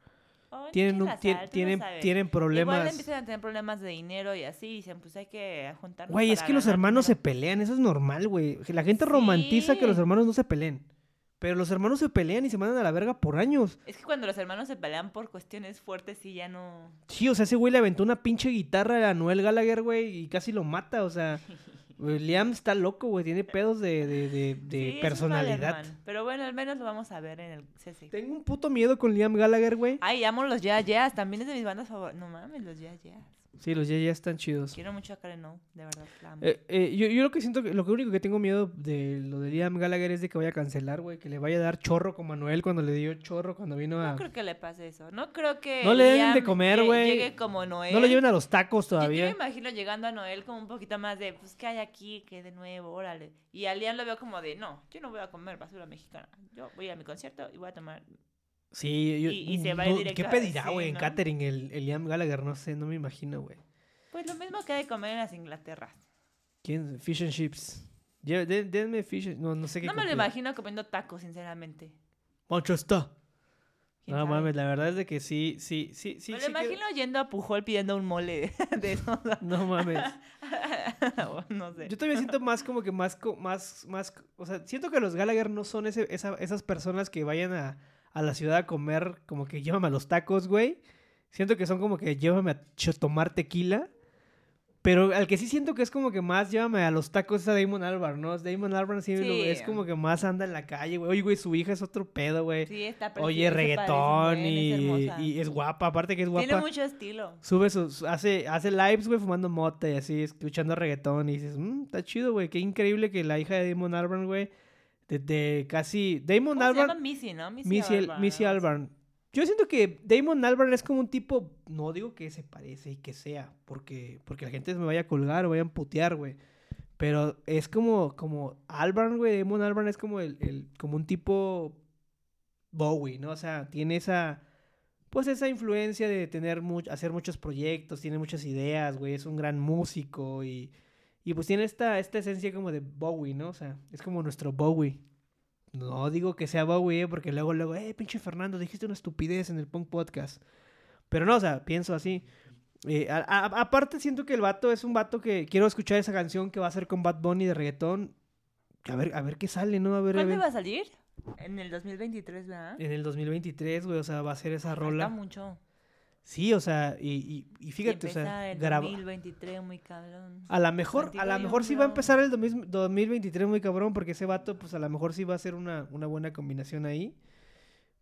Oh, Tienen, un- no tienen, tienen Igual problemas. empiezan a tener problemas de dinero y así, y dicen, pues hay que juntarnos Güey, es que los hermanos se pelean, eso es normal, güey. La gente romantiza que los hermanos no se peleen. Pero los hermanos se pelean y se mandan a la verga por años. Es que cuando los hermanos se pelean por cuestiones fuertes, sí, ya no... Sí, o sea, ese güey le aventó una pinche guitarra a Noel Gallagher, güey, y casi lo mata. O sea, Liam está loco, güey, tiene pedos de, de, de, de Sí, es un personalidad. Pero bueno, al menos lo vamos a ver en el CC. Tengo un puto miedo con Liam Gallagher, güey. Ay, amo los Jazz Jazz, también es de mis bandas favoritas. No mames, los Jazz Jazz. Sí, los ya ya están chidos. Quiero mucho a Karen O, de verdad, la amo. Eh, eh, yo, yo lo que siento, que, lo que único que tengo miedo de lo de Liam Gallagher es de que vaya a cancelar, güey, que le vaya a dar chorro como a Noel cuando le dio chorro cuando vino a... No creo que le pase eso. No creo que. No le den de comer, güey. Llegue como Noel. No lo lleven a los tacos Yo- Yo, todavía. me imagino llegando a Noel como un poquito más de, pues, ¿qué hay aquí? ¿Qué de nuevo? Órale. Y a Liam lo veo como de, no, yo no voy a comer basura mexicana. Yo voy a mi concierto y voy a tomar. Sí, yo, Y- y se va no, directo ¿Qué pedirá, sí, güey, en ¿no? catering el, el Liam Gallagher? No sé, no me imagino, güey. Pues lo mismo que hay de comer en las Inglaterras. ¿Quién? Fish and chips. De- Denme fish and- No, no sé qué. No me lo imagino comiendo tacos, sinceramente. Mucho está. ¿Quién No sabe? mames, la verdad es de que sí, sí, sí, sí. me lo sí que- imagino yendo a Pujol pidiendo un mole de, esos. No mames. No sé. Yo todavía siento más como que más, más, más, o sea, siento que los Gallagher no son ese, esa- esas personas que vayan a, a la ciudad a comer, como que llévame a los tacos, güey. Siento que son como que llévame a tomar tequila. Pero al que sí siento que es como que más llévame a los tacos es a Damon Albarn, ¿no? Damon Albarn sí, lo- es como que más anda en la calle, güey. Oye, güey, su hija es otro pedo, güey. Sí, está Oye, preciosa, se parece reggaetón es y es guapa, aparte que es guapa. Tiene mucho estilo. Sube sus, hace, hace lives, güey, fumando mota y así, escuchando reggaetón. Y dices, mmm, está chido, güey. Qué increíble que la hija de Damon Albarn, güey, desde casi... Damon ¿Cómo se Albarn... llama Missy, no? Missy, Missy, Albarn, Missy. Yo siento que Damon Albarn es como un tipo... No digo que se parece y que sea, porque, porque la gente me vaya a colgar o vayan a putear, güey. Pero es como, como Albarn, güey. Damon Albarn es como, el, el- como un tipo Bowie, ¿no? O sea, tiene esa... Pues esa influencia de tener much- hacer muchos proyectos, tiene muchas ideas, güey. Es un gran músico y... Y pues tiene esta, esta esencia como de Bowie, ¿no? O sea, es como nuestro Bowie. No digo que sea Bowie, eh, porque luego, luego, eh, pinche Fernando, dijiste una estupidez en el punk podcast. Pero no, o sea, pienso así. Eh, a- a- aparte, siento que el vato es un vato que quiero escuchar esa canción que va a hacer con Bad Bunny de reggaetón. A ver, a ver qué sale, ¿no? A ver, a ¿Cuándo ver. va a salir? En el 2023, ¿verdad? En el 2023, güey, o sea, va a ser esa Falta rola. mucho. Sí, o sea, y, y, y fíjate, y o sea, el graba- 2023 muy cabrón. A lo mejor, a Contigo lo mejor sí va a empezar el 2000 2023 muy cabrón, porque ese vato, pues a lo mejor sí va a ser una, una buena combinación ahí.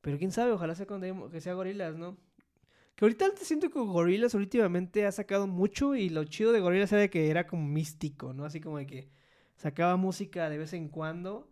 Pero quién sabe, ojalá sea Demo- que sea Gorilas, ¿no? Que ahorita te siento que Gorilas últimamente ha sacado mucho y lo chido de Gorilas era que era como místico, ¿no? Así como de que sacaba música de vez en cuando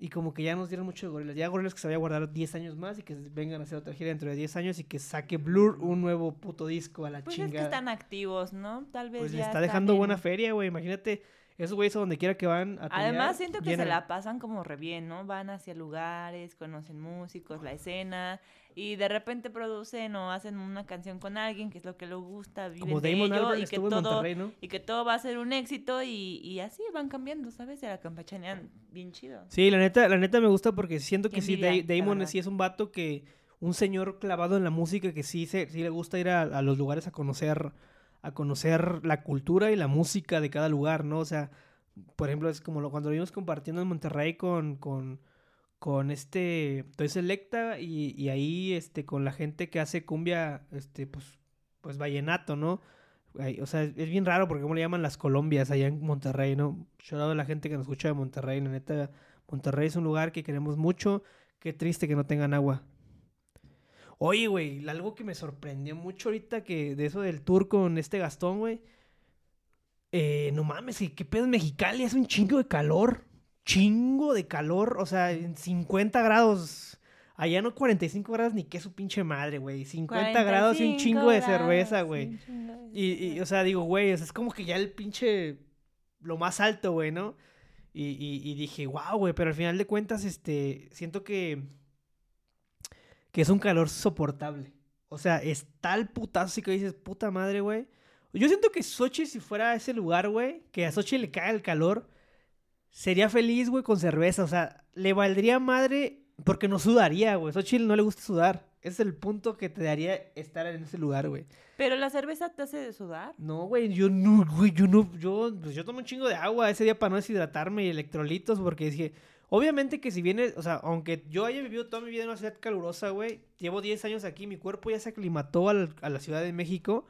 y como que ya nos dieron mucho de Gorilas. Ya Gorilas que se vaya a guardar 10 años más y que vengan a hacer otra gira dentro de 10 años y que saque Blur un nuevo puto disco a la Pues es chingada. que están activos, ¿no? Tal vez Pues le ya está están dejando buena en- feria, güey. Imagínate, esos güeyes a donde quiera que van a Además, siento que llenan. se la pasan como re bien, ¿no? Van hacia lugares, conocen músicos, la escena, y de repente producen o hacen una canción con alguien que es lo que les gusta, viven Como de Damon ello, Albarn y que todo ¿no? y que todo va a ser un éxito y, y así van cambiando, ¿sabes? Se la campechanean bien chido. Sí, la neta, la neta me gusta porque siento que sí, envidia, la Damon sí es un vato que, un señor clavado en la música que sí, se, sí le gusta ir a, a los lugares a conocer, a conocer la cultura y la música de cada lugar, ¿no? O sea, por ejemplo, es como lo, cuando lo vimos compartiendo en Monterrey con, con, este Toy Selecta y, y ahí este con la gente que hace cumbia, este, pues, pues vallenato, ¿no? O sea, es bien raro porque como le llaman las Colombias allá en Monterrey, ¿no? Llorado a la gente que nos escucha de Monterrey, la neta, Monterrey es un lugar que queremos mucho. Qué triste que no tengan agua. Oye, güey, algo que me sorprendió mucho ahorita que de eso del tour con este Gastón, güey. Eh, no mames, ¿qué, qué pedo en Mexicali? Hace un chingo de calor. Chingo de calor. O sea, en 50 grados. Allá no 45 grados ni qué su pinche madre, güey. 50 grados y un 45 chingo de cerveza, güey. Y, o sea, digo, güey, o sea, es como que ya el pinche. Lo más alto, güey, ¿no? Y, y, y dije, wow, güey, pero al final de cuentas, este. Siento que. Que es un calor soportable. O sea, está el putazo así que dices, puta madre, güey. Yo siento que Sochi, si fuera ese lugar, güey, que a Sochi le cae el calor, sería feliz, güey, con cerveza. O sea, le valdría madre porque no sudaría, güey. Sochi no le gusta sudar. Es el punto que te daría estar en ese lugar, güey. Pero la cerveza te hace sudar. No, güey, yo no, güey, yo no, yo, pues yo tomo un chingo de agua ese día para no deshidratarme y electrolitos porque dije, obviamente que si viene, o sea, aunque yo haya vivido toda mi vida en una ciudad calurosa, güey, llevo 10 años aquí, mi cuerpo ya se aclimató al- a la Ciudad de México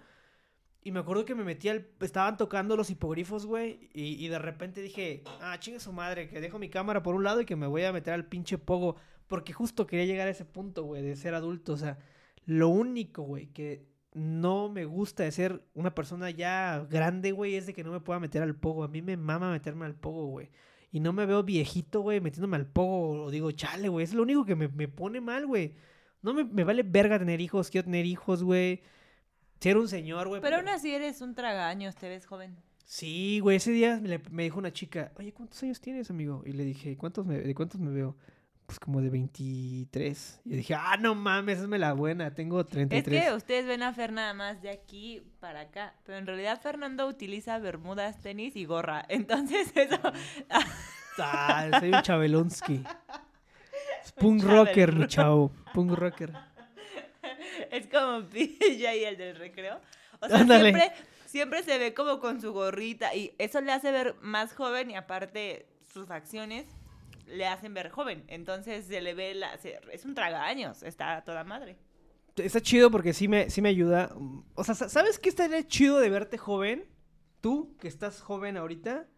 y me acuerdo que me metí al, estaban tocando los hipogrifos, güey, y, y de repente dije, ah, chinga su madre, que dejo mi cámara por un lado y que me voy a meter al pinche pogo, porque justo quería llegar a ese punto, güey, de ser adulto, o sea, lo único, güey, que no me gusta de ser una persona ya grande, güey, es de que no me pueda meter al pogo. A mí me mama meterme al pogo, güey. Y no me veo viejito, güey, metiéndome al pogo. O digo, chale, güey. Es lo único que me, me pone mal, güey. No me, me vale verga tener hijos. Quiero tener hijos, güey. Ser un señor, güey. Pero aún así eres un tragaños, te ves joven. Sí, güey. Ese día me, me dijo una chica, oye, ¿cuántos años tienes, amigo? Y le dije, ¿cuántos me, ¿de cuántos me veo? Pues como de 23. Y dije, ah, no mames, esa es la buena. Tengo 33. Es que ustedes ven a Fer nada más de aquí para acá, pero en realidad Fernando utiliza bermudas, tenis y gorra. Entonces eso... Ah, soy un chabelonsky. Es punk rocker, mi chavo. Punk rocker. es como PJ el del recreo. O sea, Ándale. siempre, siempre se ve como con su gorrita y eso le hace ver más joven y aparte sus facciones le hacen ver joven. Entonces se le ve la... es un tragaños, está toda madre. Está chido porque sí me, sí me ayuda. O sea, sa- ¿sabes qué estaría chido de verte joven? Tú, que estás joven ahorita,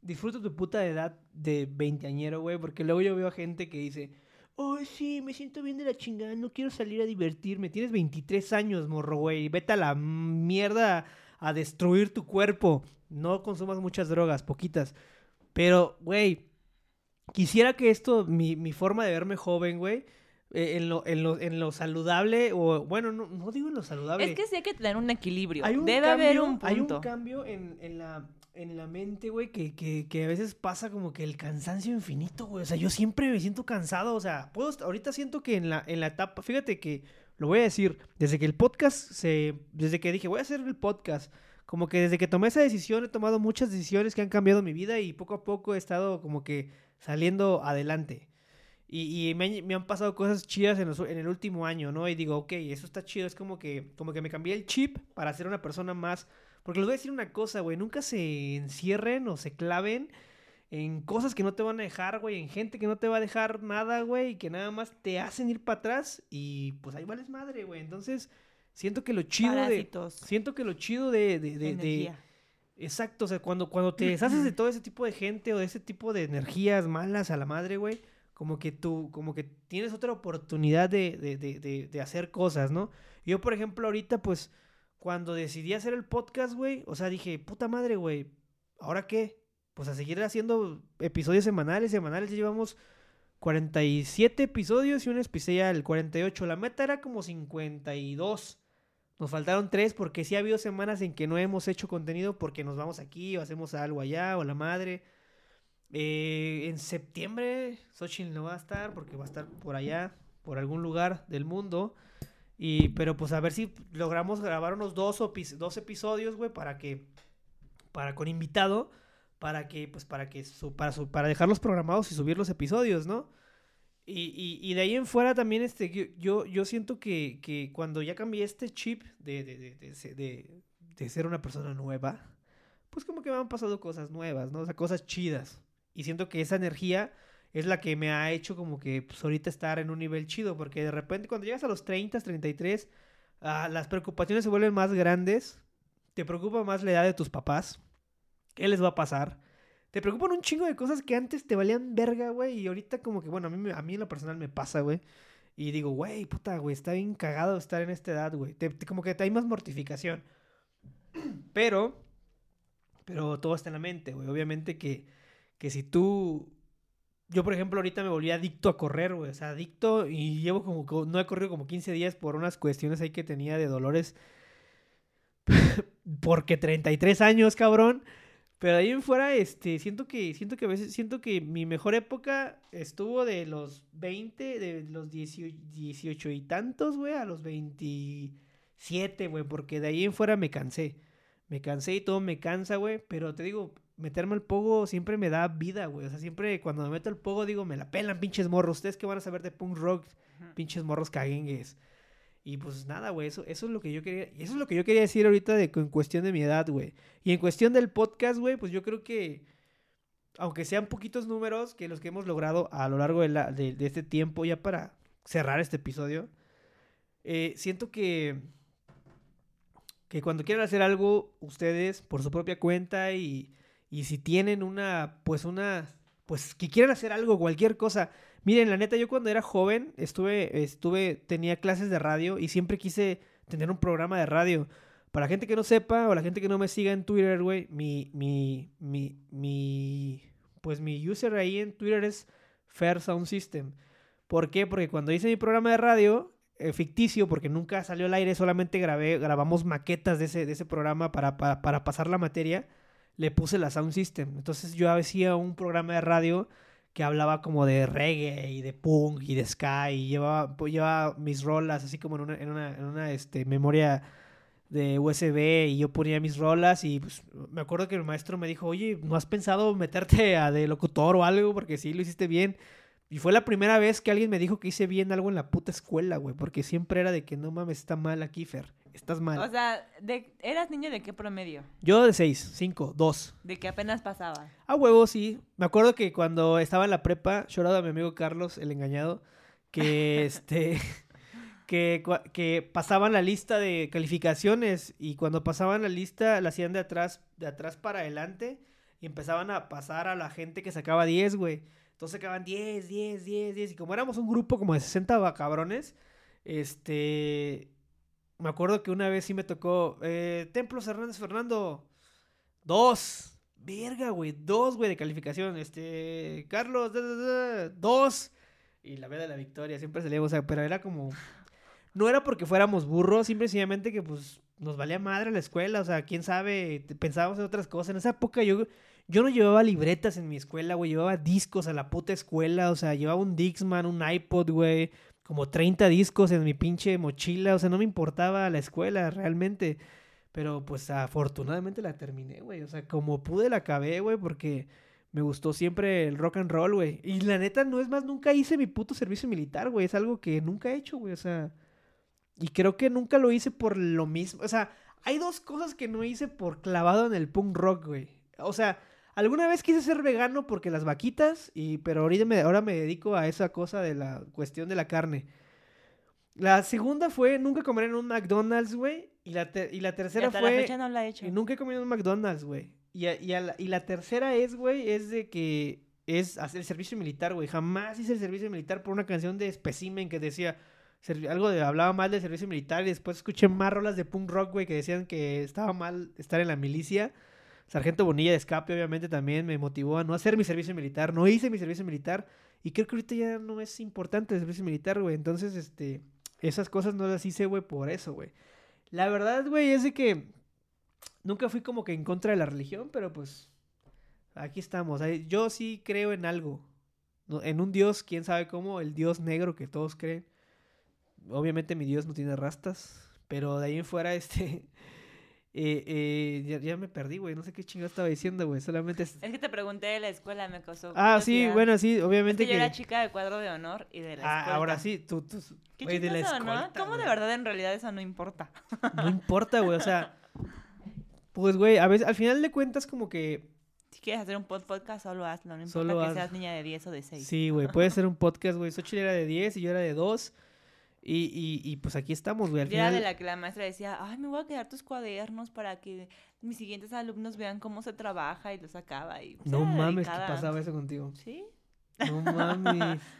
disfruta tu puta edad de veinteañero, güey. Porque luego yo veo a gente que dice, ay, sí, me siento bien de la chingada, no quiero salir a divertirme. Tienes 23 años, morro, güey. Vete a la mierda a destruir tu cuerpo. No consumas muchas drogas, poquitas. Pero, güey, quisiera que esto, mi, mi forma de verme joven, güey, eh, en, lo, en, lo, en lo saludable, o bueno, no, no digo en lo saludable. Es que sí hay que tener un equilibrio. Hay un Debe haber cambio- un Hay punto. un cambio en, en la, en la mente, güey, que, que, que a veces pasa como que el cansancio infinito, güey. O sea, yo siempre me siento cansado. O sea, puedo, ahorita siento que en la, en la etapa, fíjate que lo voy a decir, desde que el podcast se. Desde que dije, voy a hacer el podcast. Como que desde que tomé esa decisión he tomado muchas decisiones que han cambiado mi vida y poco a poco he estado como que saliendo adelante. Y, y me, me, han pasado cosas chidas en, los, en, el último año, ¿no? Y digo, ok, eso está chido. Es como que, como que me cambié el chip para ser una persona más... Porque les voy a decir una cosa, güey. Nunca se encierren o se claven en cosas que no te van a dejar, güey, en gente que no te va a dejar nada, güey, y que nada más te hacen ir para atrás y pues ahí vales madre, güey. Entonces, siento que lo chido Parásitos. de siento que lo chido de de, de, de exacto, o sea, cuando cuando te deshaces de todo ese tipo de gente o de ese tipo de energías malas a la madre, güey, como que tú como que tienes otra oportunidad de, de, de, de hacer cosas, ¿no? Yo, por ejemplo, ahorita pues cuando decidí hacer el podcast, güey, o sea, dije, puta madre, güey, ¿ahora qué? pues a seguir haciendo episodios semanales, semanales, ya llevamos 47 episodios y un especial, el 48. La meta era como 52. Nos faltaron 3 porque sí ha habido semanas en que no hemos hecho contenido porque nos vamos aquí o hacemos algo allá o la madre. Eh, en septiembre Xochitl no va a estar porque va a estar por allá, por algún lugar del mundo. Y, pero pues a ver si logramos grabar unos dos, dos episodios, güey, para que, para con invitado para que, pues, para que, su, para, su, para dejarlos programados y subir los episodios, ¿no? Y, y, y, de ahí en fuera también, este, yo, yo siento que, que cuando ya cambié este chip de, de, de, de, ser una persona nueva, pues como que me han pasado cosas nuevas, ¿no? O sea, cosas chidas. Y siento que esa energía es la que me ha hecho como que pues, ahorita estar en un nivel chido, porque de repente cuando llegas a los 30, 33, uh, las preocupaciones se vuelven más grandes, te preocupa más la edad de tus papás, ¿Qué les va a pasar? Te preocupan un chingo de cosas que antes te valían verga, güey. Y ahorita como que, bueno, a mí, a mí en lo personal me pasa, güey. Y digo, güey, puta, güey, está bien cagado estar en esta edad, güey. como que te hay más mortificación. Pero, pero todo está en la mente, güey. Obviamente que, que si tú... Yo, por ejemplo, ahorita me volví adicto a correr, güey. O sea, adicto y llevo como... No he corrido como 15 días por unas cuestiones ahí que tenía de dolores. Porque 33 años, cabrón. Pero ahí en fuera, este, siento que, siento que a veces, siento que mi mejor época estuvo de los 20, de los 18, y tantos, güey, a los 27, güey, porque de ahí en fuera me cansé. Me cansé y todo me cansa, güey, pero te digo, meterme al pogo siempre me da vida, güey. O sea, siempre cuando me meto al pogo digo, me la pelan, pinches morros. Ustedes que van a saber de punk rock, pinches morros caguengues. Y pues nada, güey, eso, eso es lo que yo quería, eso es lo que yo quería decir ahorita de, en cuestión de mi edad, güey. Y en cuestión del podcast, güey, pues yo creo que, aunque sean poquitos números que los que hemos logrado a lo largo de, la, de, este tiempo, ya para cerrar este episodio, eh, siento que, que cuando quieran hacer algo, ustedes, por su propia cuenta y, y si tienen una, pues una, pues que quieran hacer algo, cualquier cosa, Miren, la neta, yo cuando era joven estuve, estuve, tenía clases de radio y siempre quise tener un programa de radio. Para la gente que no sepa o la gente que no me siga en Twitter, güey, mi, mi, mi, mi, pues mi user ahí en Twitter es Fair Sound System. ¿Por qué? Porque cuando hice mi programa de radio, eh, ficticio, porque nunca salió al aire, solamente grabé, grabamos maquetas de ese, de ese programa para, para, para pasar la materia, le puse la Sound System. Entonces yo hacía un programa de radio que hablaba como de reggae y de punk y de ska y llevaba, pues, llevaba mis rolas así como en una, en una, este, memoria de USB y yo ponía mis rolas y pues, me acuerdo que el maestro me dijo, oye, ¿no has pensado meterte a de locutor o algo? Porque sí, lo hiciste bien. Y fue la primera vez que alguien me dijo que hice bien algo en la puta escuela, güey, porque siempre era de que no mames, está mal aquí, estás mal. O sea, de, ¿eras niño de qué promedio? Yo de 6, 5, 2. De que apenas pasaba. A huevo, sí. Me acuerdo que cuando estaba en la prepa, lloraba a mi amigo Carlos, el engañado, que este... Que, que, pasaban la lista de calificaciones y cuando pasaban la lista la hacían de atrás, de atrás para adelante y empezaban a pasar a la gente que sacaba 10, güey. Entonces sacaban 10, 10, 10, 10 y como éramos un grupo como de 60 cabrones, este, me acuerdo que una vez sí me tocó. Eh, Templos Hernández Fernando. Dos. Verga, güey. Dos, güey, de calificación. Este. Carlos, dos. Y la vez de la victoria. Siempre salíamos. O sea, pero era como. No era porque fuéramos burros, simplemente que pues nos valía madre la escuela. O sea, quién sabe. Pensábamos en otras cosas. En esa época yo. Yo no llevaba libretas en mi escuela, güey. Llevaba discos a la puta escuela. O sea, llevaba un Dixman, un iPod, güey como 30 discos en mi pinche mochila, o sea, no me importaba la escuela realmente. Pero pues afortunadamente la terminé, güey. O sea, como pude la acabé, güey, porque Me gustó siempre el rock and roll, güey. Y la neta, no es más, nunca hice mi puto servicio militar, güey. Es algo que nunca he hecho, güey. O sea. Y creo que nunca lo hice por lo mismo. O sea, hay dos cosas que no hice por clavado en el punk rock, güey. O sea, alguna vez quise ser vegano porque las vaquitas, y, pero ahorita me, ahora me dedico a esa cosa de la cuestión de la carne. La segunda fue nunca comer en un McDonald's, güey. Y la, y la tercera hasta fue. la fecha no la he hecho. Y nunca he comido en un McDonald's, güey. Y, a- y, a la, y la tercera es, güey, es de que es hacer el servicio militar, güey. Jamás hice el servicio militar por una canción de Specimen que decía algo de hablaba mal del servicio militar y después escuché más rolas de punk rock, güey, que decían que estaba mal estar en la milicia. Sargento Bonilla de Escape, obviamente, también me motivó a no hacer mi servicio militar. No hice mi servicio militar. Y creo que ahorita ya no es importante el servicio militar, güey. Entonces, este, esas cosas no las hice, güey, por eso, güey. La verdad, güey, es de que nunca fui como que en contra de la religión, pero pues aquí estamos. Yo sí creo en algo. En un Dios, quién sabe cómo, el Dios negro que todos creen. Obviamente mi Dios no tiene rastas, pero de ahí en fuera, este... eh, eh, ya, ya me perdí, güey. No sé qué chingado estaba diciendo, güey. Solamente... es- Es que te pregunté de la escuela, me causó. Ah, sí, bueno, sí, Es obviamente que yo que... era chica de cuadro de honor y de la Ah, escuela. ahora sí, tú... tú Qué güey, de la chistoso, ¿no? ¿Cómo de verdad en realidad eso no importa? No importa, güey, o sea... Pues, güey, a veces, al final de cuentas, como que Si quieres hacer un pod- podcast, solo hazlo. No importa Solo que haz- seas niña de 10 o de 6. Sí, güey, puede ser un podcast, güey. Xochitl era de 10 y yo era de 2. Y, y, y pues aquí estamos, güey. Al era final, de la que la maestra decía, ay, me voy a quedar tus cuadernos para que mis siguientes alumnos vean cómo se trabaja y lo sacaba. Y, pues, No mames, que pasaba eso contigo. Sí. No mames.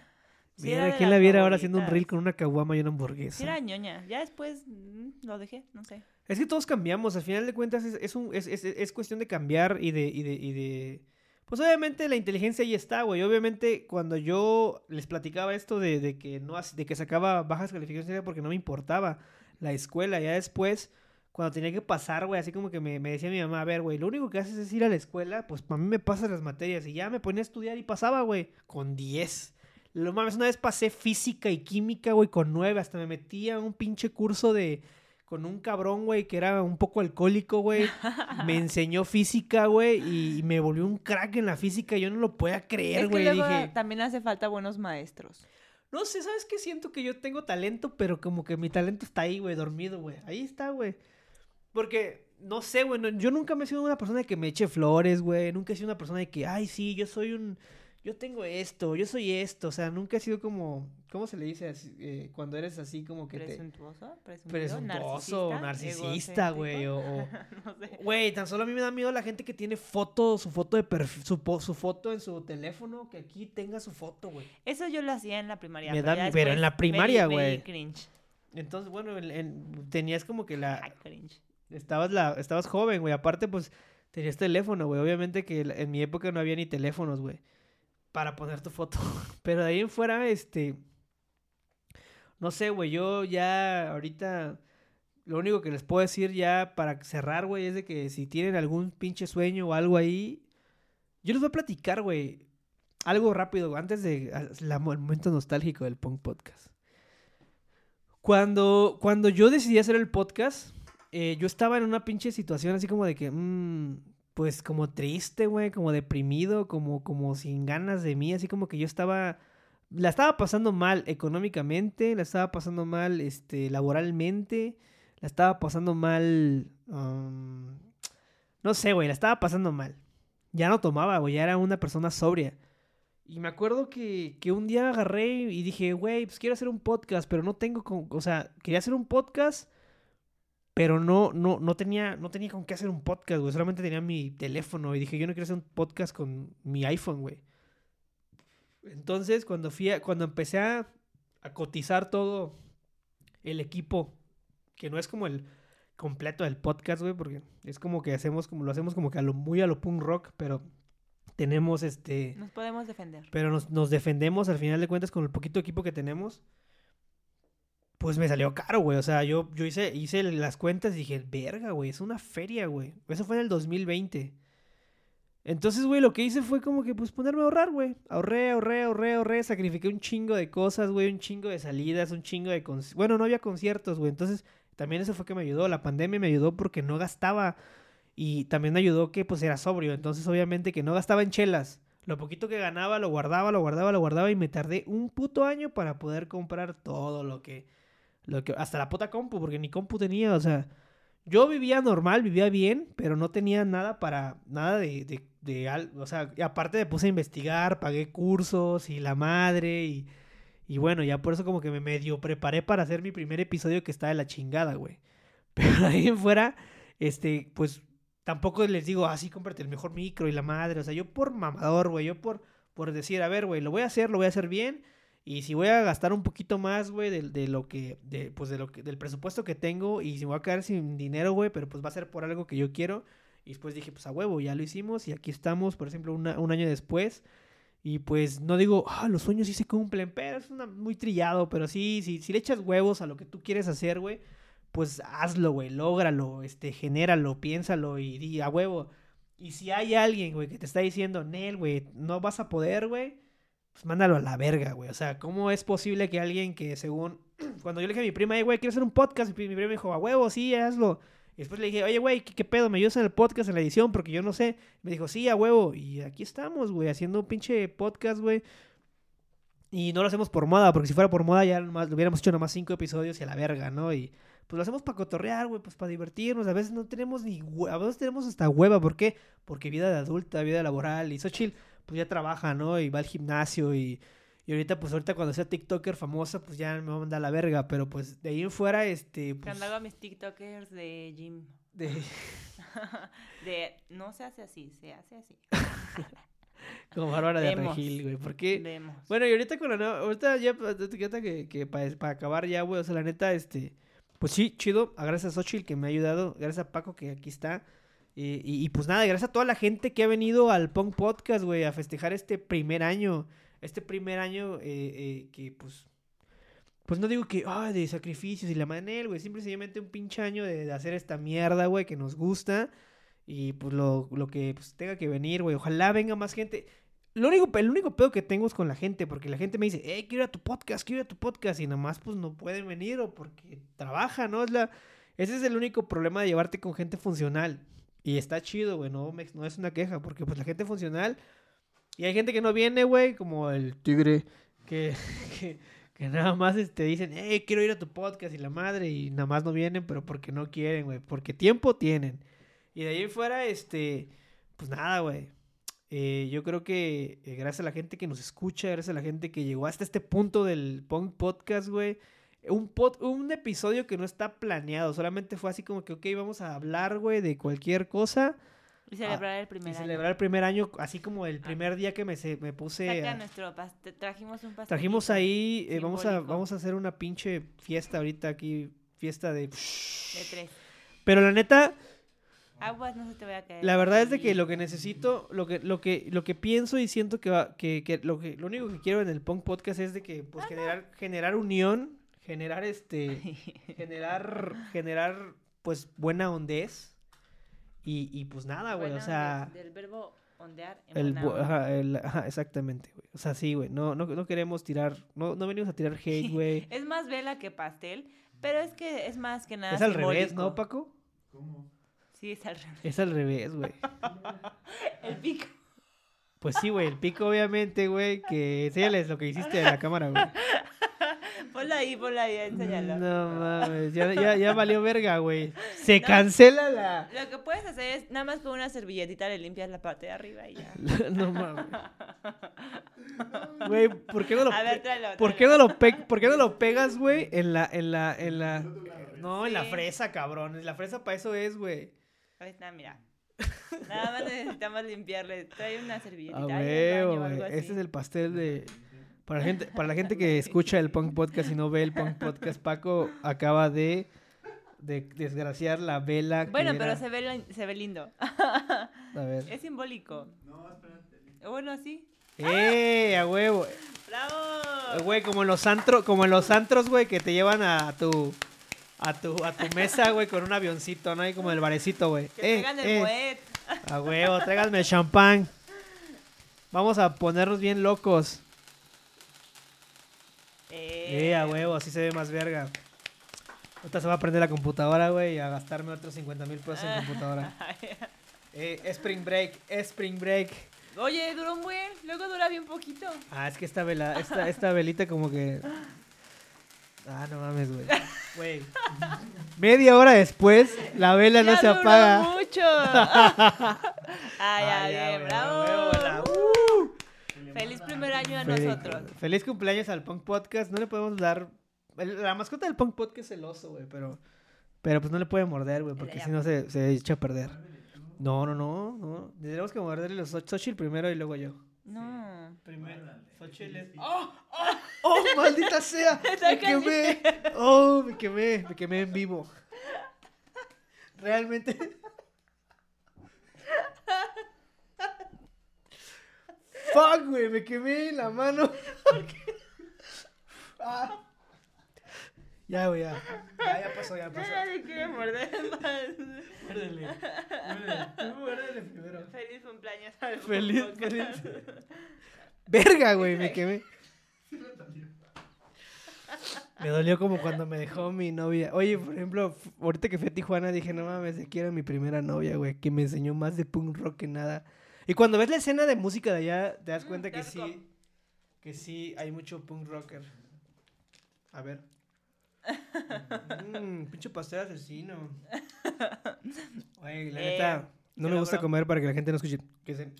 Sí, Mira, ¿quién la viera ahora haciendo un reel con una caguama y una Sí, hamburguesa? era ñoña. Ya después mm, lo dejé, no sé. Es que todos cambiamos, al final de cuentas es, es, un, es, es, es cuestión de cambiar y de, y, de, y de... Pues obviamente la inteligencia ahí está, güey. Obviamente cuando yo les platicaba esto de, que no de que sacaba bajas calificaciones porque no me importaba la escuela. Ya después, cuando tenía que pasar, güey, así como que me, decía mi mamá, a ver, güey, lo único que haces es ir a la escuela, pues para mí me pasas las materias. Y ya me ponía a estudiar y pasaba, güey, con 10. Lo mames, una vez pasé física y química, güey, con 9. Hasta me metí a un pinche curso de con un cabrón, güey, que era un poco alcohólico, güey. Me enseñó física, güey, y me volvió un crack en la física. Yo no lo podía creer, es que güey. Dije, también hace falta buenos maestros. no sé, ¿sabes qué? Siento que yo tengo talento, pero como que mi talento está ahí, güey, dormido, güey. Ahí está, güey. Porque, no sé, güey, no- yo nunca me he sido una persona que me eche flores, güey. Nunca he sido una persona de que, ay, sí, yo soy un... Yo tengo esto, yo soy esto. O sea, nunca he sido como... ¿Cómo se le dice así, eh, cuando eres así como que te... Presuntuoso, presumido, Presuntuoso, narcisista, güey, o- no sé. Güey, tan solo a mí me da miedo la gente que tiene foto, su foto de perfil, su, foto en su teléfono, que aquí tenga su foto, güey. Eso yo lo hacía en la primaria. Me pero da- pero en la primaria, güey. cringe. Entonces, bueno, en- en- tenías como que la... Ay, cringe. Estabas, la, estabas joven, güey. Aparte, pues, tenías teléfono, güey. Obviamente que en mi época no había ni teléfonos, güey. Para poner tu foto. Pero de ahí en fuera, este... No sé, güey. Yo ya ahorita... Lo único que les puedo decir ya para cerrar, güey, es de que si tienen algún pinche sueño o algo ahí... Yo les voy a platicar, güey. Algo rápido, antes de momento nostálgico del Punk Podcast. Cuando, cuando yo decidí hacer el podcast, eh, yo estaba en una pinche situación así como de que, mm, pues como triste, güey, como deprimido, como, como sin ganas de mí, así como que yo estaba, la estaba pasando mal económicamente, la estaba pasando mal, este, laboralmente, la estaba pasando mal, no sé, güey, la estaba pasando mal. Ya no tomaba, güey, ya era una persona sobria. Y me acuerdo que, que un día agarré y dije, güey, pues quiero hacer un podcast, pero no tengo con... O sea, quería hacer un podcast, pero no, no, no tenía, no tenía con qué hacer un podcast, güey. Solamente tenía mi teléfono y dije, yo no quiero hacer un podcast con mi iPhone, güey. Entonces, cuando fui a- cuando empecé a, a cotizar todo el equipo, que no es como el completo del podcast, güey, porque es como que hacemos, como lo hacemos como que a lo muy a lo punk rock, pero tenemos este... Nos podemos defender. Pero nos, nos defendemos al final de cuentas con el poquito equipo que tenemos. Pues me salió caro, güey. O sea, yo, yo hice, hice las cuentas y dije, verga, güey, es una feria, güey. Eso fue en el 2020. Entonces, güey, lo que hice fue como que, pues, ponerme a ahorrar, güey. Ahorré, ahorré, ahorré, ahorré. Sacrifiqué un chingo de cosas, güey. Un chingo de salidas, un chingo de... Bueno, no había conciertos, güey. Entonces, también eso fue que me ayudó. La pandemia me ayudó porque no gastaba. Y también me ayudó que, pues, era sobrio. Entonces, obviamente, que no gastaba en chelas. Lo poquito que ganaba lo guardaba, lo guardaba, lo guardaba y me tardé un puto año para poder comprar todo lo que... Lo que hasta la puta compu, porque ni compu tenía, o sea... Yo vivía normal, vivía bien, pero no tenía nada para... Nada de... de, de o sea, aparte me puse a investigar, pagué cursos y la madre y... Y bueno, ya por eso como que me medio preparé para hacer mi primer episodio que está de la chingada, güey. Pero ahí en fuera, este, pues tampoco les digo, así cómprate el mejor micro y la madre. O sea, yo por mamador, güey, yo por, por decir, a ver, güey, lo voy a hacer, lo voy a hacer bien. Y si voy a gastar un poquito más, güey, de, de lo que, de, pues de lo que, del presupuesto que tengo, y si me voy a quedar sin dinero, güey, pero pues va a ser por algo que yo quiero. Y después dije, pues a huevo, ya lo hicimos y aquí estamos, por ejemplo, una- un año después. Y pues no digo, ah, los sueños sí se cumplen, pero es una, muy trillado, pero sí, sí, si le echas huevos a lo que tú quieres hacer, güey, pues hazlo, güey, lógralo, este, genéralo, piénsalo y di a huevo. Y si hay alguien, güey, que te está diciendo, Nel, güey, no vas a poder, güey, pues mándalo a la verga, güey. O sea, ¿cómo es posible que alguien que según... Cuando yo le dije a mi prima, "Ey, güey, quiero hacer un podcast, mi pri- mi prima me dijo, a huevo, sí, hazlo. Y después le dije, oye, güey, ¿qué, pedo? ¿Me ayudas en el podcast, en la edición? Porque yo no sé. Me dijo, sí, a huevo. Y aquí estamos, güey, haciendo un pinche podcast, güey. Y no lo hacemos por moda, porque si fuera por moda ya nomás, lo hubiéramos hecho nomás cinco episodios y a la verga, ¿no? Y pues lo hacemos para cotorrear, güey, pues para divertirnos. A veces no tenemos ni a veces tenemos hasta hueva. ¿Por qué? Porque vida de adulta, vida laboral. Y Xochitl, pues ya trabaja, ¿no? Y va al gimnasio y, y ahorita, pues ahorita cuando sea TikToker famosa, pues ya me va a mandar a la verga. Pero pues de ahí en fuera, este, pues, Cuando hago mis TikTokers de gym. de- De, no se hace así, se hace así. como Bárbara de. Regil, güey. Porque Vemos. Bueno, y ahorita con la nueva, ahorita ya, que, que para acabar ya, güey, o sea, la neta, este, pues sí, chido, a gracias a Xochitl que me ha ayudado, gracias a Paco que aquí está, y, y- pues nada, gracias a toda la gente que ha venido al Punk Podcast, güey, a festejar este primer año, este primer año eh, eh, que pues, pues no digo que, ay, de sacrificios y la manera, güey, simple y sencillamente un pinche año de, de hacer esta mierda, güey, que nos gusta, y pues lo, lo que pues, tenga que venir, güey, ojalá venga más gente. Lo único, el único pedo que tengo es con la gente, porque la gente me dice, eh, quiero ir a tu podcast, quiero ir a tu podcast, y nada más pues no pueden venir o porque trabaja, ¿no? Es la, ese es el único problema de llevarte con gente funcional. Y está chido, güey, no, me- no es una queja, porque pues la gente funcional, y hay gente que no viene, güey, como el tigre, que, que, que nada más te dicen, eh, quiero ir a tu podcast y la madre, y nada más no vienen, pero porque no quieren, güey, porque tiempo tienen. Y de ahí en fuera, este, pues nada, güey. Eh, yo creo que eh, gracias a la gente que nos escucha, gracias a la gente que llegó hasta este punto del Punk Podcast, güey. Un, pod- un episodio que no está planeado, solamente fue así como que, ok, vamos a hablar, güey, de cualquier cosa Y celebrar el y primer año. celebrar el primer año, así como el primer día que me, se- me puse... Saca a- nuestro pastel. Trajimos un pastel. Trajimos ahí, eh, vamos, a, vamos a hacer una pinche fiesta ahorita aquí, fiesta de... De tres. Pero la neta, Aguas, no se te vaya a caer. La verdad es de que lo que necesito, lo que, lo que, lo que pienso y siento que, va, que, que lo que lo único que quiero en el Punk Podcast es de que pues generar, generar unión, generar este, generar, generar pues buena ondez. Y, y pues nada, güey. O sea, del, del verbo ondear en el, buena bu- onda. ajá, el- ajá, exactamente, güey. O sea, sí, güey. No, no, no queremos tirar, no, no venimos a tirar hate, güey. Es más vela que pastel, pero es que es más que nada es al revés. ¿no, Paco? Sí, es al revés. Es al revés, güey. El pico. Pues sí, güey. El pico, obviamente, güey. Que enséñales lo que hiciste en la cámara, güey. Ponlo ahí, ponlo ahí, enséñalo. No mames, ya, ya, ya valió verga, güey. Se No. cancela la. Lo que puedes hacer es nada más con una servilletita le limpias la parte de arriba y ya. No mames. Güey, ¿por qué no lo A ver, tráelo. ¿Por qué no lo pe- ¿Por qué no lo pegas, güey? En la, en la, en la. No, en la fresa, cabrón. La fresa para eso es, güey. Ahí está, mira. Nada más necesitamos limpiarle. Trae una servilletita. A algo güey. así. Este es el pastel de. Para la gente, para la gente que escucha el Punk Podcast y no ve el Punk Podcast, Paco acaba de, de desgraciar la vela. que Bueno, pero era- se ve, se ve lindo. A ver. Es simbólico. No, espérate. Bueno, sí. ¡Eh! A huevo. ¡Bravo! Eh, Güey, como en los antros, como en los antros, güey, que te llevan a tu a tu a tu mesa, güey, con un avioncito, ¿no? Ahí como el barecito, güey. Que Eh, traigan el eh. A huevo, tráiganme el champán. Vamos a ponernos bien locos. Eh, a huevo, así se ve más verga. Ahorita se va a prender la computadora, güey, y a gastarme otros 50 mil pesos en computadora. Eh, Spring Break, Spring Break. Oye, duró un buen, luego dura bien poquito. Ah, es que esta vela, esta, esta velita como que. Ah, no mames, güey. Güey. Media hora después, la vela no se duró apaga. mucho. ah, ya, Ah, bien, güey, bravo. Feliz primer año a Feliz- nosotros. Feliz cumpleaños al Punk Podcast. No le podemos dar. La mascota del Punk Podcast es el oso, güey, pero. Pero pues no le puede morder, güey, porque si no se, se echa a perder. No, no, no, no. Tendremos que morderle los Xochitl primero y luego yo. No. Primero. Xochitl es. ¡Oh! ¡Oh! ¡Oh! ¡Maldita sea! ¡Me quemé! ¡Oh! Me quemé. Me quemé en vivo. Realmente. Fuck, güey. Me quemé en la mano. Ah. Ya, güey, ya. Ya, ya pasó, ya pasó. Nadie quiere morder más. Muérdele. Muérdele. Primero. Feliz cumpleaños al Feliz, feliz. Verga, güey, me quemé. Me dolió como cuando me dejó mi novia. Oye, por ejemplo, ahorita que fui a Tijuana dije, no mames, aquí era mi primera novia, güey, que me enseñó más de punk rock que nada. Y cuando ves la escena de música de allá, te das Mm, cuenta que sí, que sí hay mucho punk rocker. A ver. Mmm, pinche pastel asesino. Güey, la Eh, neta, no me gusta comer para que la gente no escuche. que se-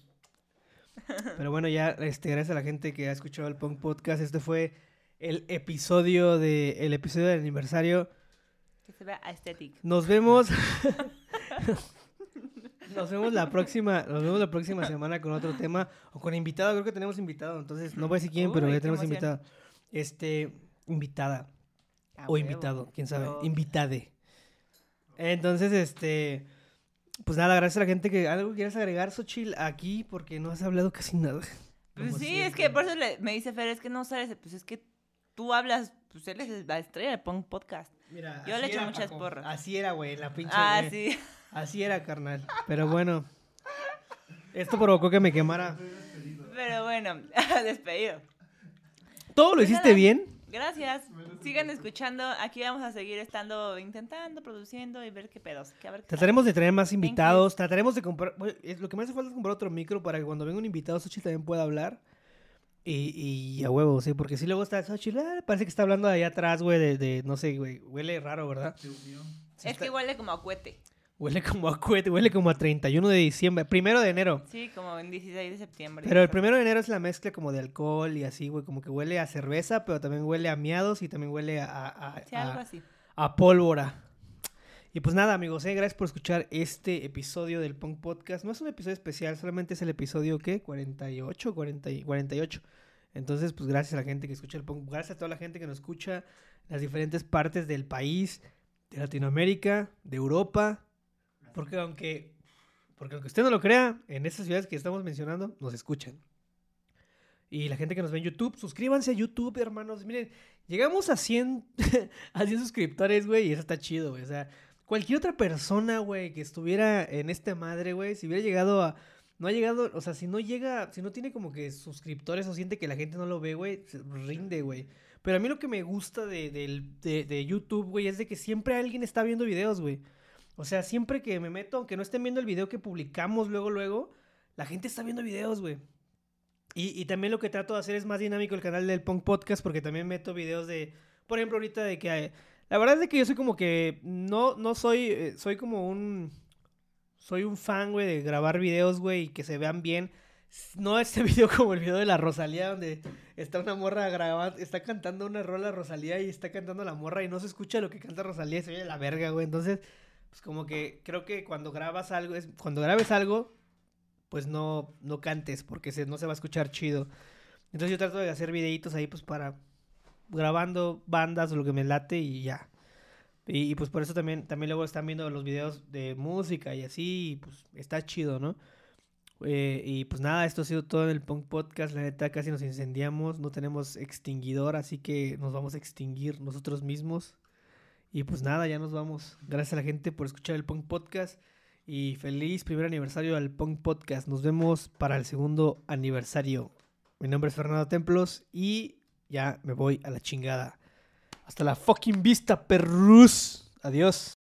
Pero bueno, ya, este, gracias a la gente que ha escuchado el Punk Podcast. Este fue el episodio de, el episodio del aniversario. Que se vea aesthetic. Nos vemos. Nos vemos la próxima, nos vemos la próxima semana con otro tema o con invitado, creo que tenemos invitado, entonces no voy a decir quién, pero ya tenemos invitado. Este, invitada Ah, o huevo. invitado, quién sabe, Pero- invitade. Entonces, este, pues nada, gracias a la gente que algo quieres agregar, Xochil, aquí porque no has hablado casi nada. Pues sí, es que por eso le- me dice Fer, es que no sabes, pues es que tú hablas, pues él es la estrella del Punk Podcast. Mira, Yo le echo muchas Paco. porras. Así era, güey, la pinche. Ah, sí. Así era, carnal. Pero bueno. Esto provocó que me quemara. Pero bueno, despedido. ¿Todo lo Pues hiciste nada. bien? Gracias. Sigan escuchando. Aquí vamos a seguir estando, intentando, produciendo y ver qué pedos. Que a ver qué Trataremos de traer más invitados. Trataremos de comprar. bueno, es- lo que me hace falta es comprar otro micro para que cuando venga un invitado, Xochitl también pueda hablar. Y, y a huevo, sí, porque si luego está Xochitl, ah, parece que está hablando de allá atrás, güey, de, de- no sé, güey. Huele raro, ¿verdad? Sí, Es está- que huele como a cohete. Huele como a cohete, huele como a 31 de diciembre, primero de enero. Sí, como en 16 de septiembre. Pero el primero de enero es la mezcla como de alcohol y así, güey, como que huele a cerveza, pero también huele a miados y también huele a, a- a- Sí, algo a- así. a pólvora. Y pues nada, amigos, eh, gracias por escuchar este episodio del Punk Podcast. No es un episodio especial, solamente es el episodio, ¿qué? 48, 40 y 48. Entonces, pues gracias a la gente que escucha el Punk. Gracias a toda la gente que nos escucha en las diferentes partes del país, de Latinoamérica, de Europa. Porque aunque, porque aunque usted no lo crea, en estas ciudades que estamos mencionando, nos escuchan. Y la gente que nos ve en YouTube, suscríbanse a YouTube, hermanos. Miren, llegamos a 100, a 100 suscriptores, güey, y eso está chido, güey. O sea, cualquier otra persona, güey, que estuviera en esta madre, güey, si hubiera llegado a... No ha llegado, o sea, si no llega, si no tiene como que suscriptores o siente que la gente no lo ve, güey, rinde, güey. Pero a mí lo que me gusta de, de, de YouTube, güey, es de que siempre alguien está viendo videos, güey. O sea, siempre que me meto, aunque no estén viendo el video que publicamos luego, luego, la gente está viendo videos, güey. Y, y también lo que trato de hacer es más dinámico el canal del Punk Podcast porque también meto videos de, por ejemplo, ahorita de que... eh, la verdad es que yo soy como que... No, no soy... eh, soy como un... Soy un fan, güey, de grabar videos, güey, y que se vean bien. No este video como el video de la Rosalía, donde está una morra grabando, está cantando una rola Rosalía y está cantando la morra y no se escucha lo que canta Rosalía y se oye la verga, güey. Entonces, pues como que creo que cuando grabas algo, es, cuando grabes algo, pues no, no cantes porque no se va a escuchar chido. Entonces yo trato de hacer videitos ahí pues para grabando bandas o lo que me late y ya. Y, y, pues por eso también, también luego están viendo los videos de música y así, y pues está chido, ¿no? Eh, y pues nada, esto ha sido todo en el Punk Podcast. La neta casi nos incendiamos, no tenemos extinguidor, así que nos vamos a extinguir nosotros mismos. Y pues nada, ya nos vamos. Gracias a la gente por escuchar el Punk Podcast. Y feliz primer aniversario al Punk Podcast. Nos vemos para el segundo aniversario. Mi nombre es Fernando Templos y ya me voy a la chingada. Hasta la fucking vista, perrus. Adiós.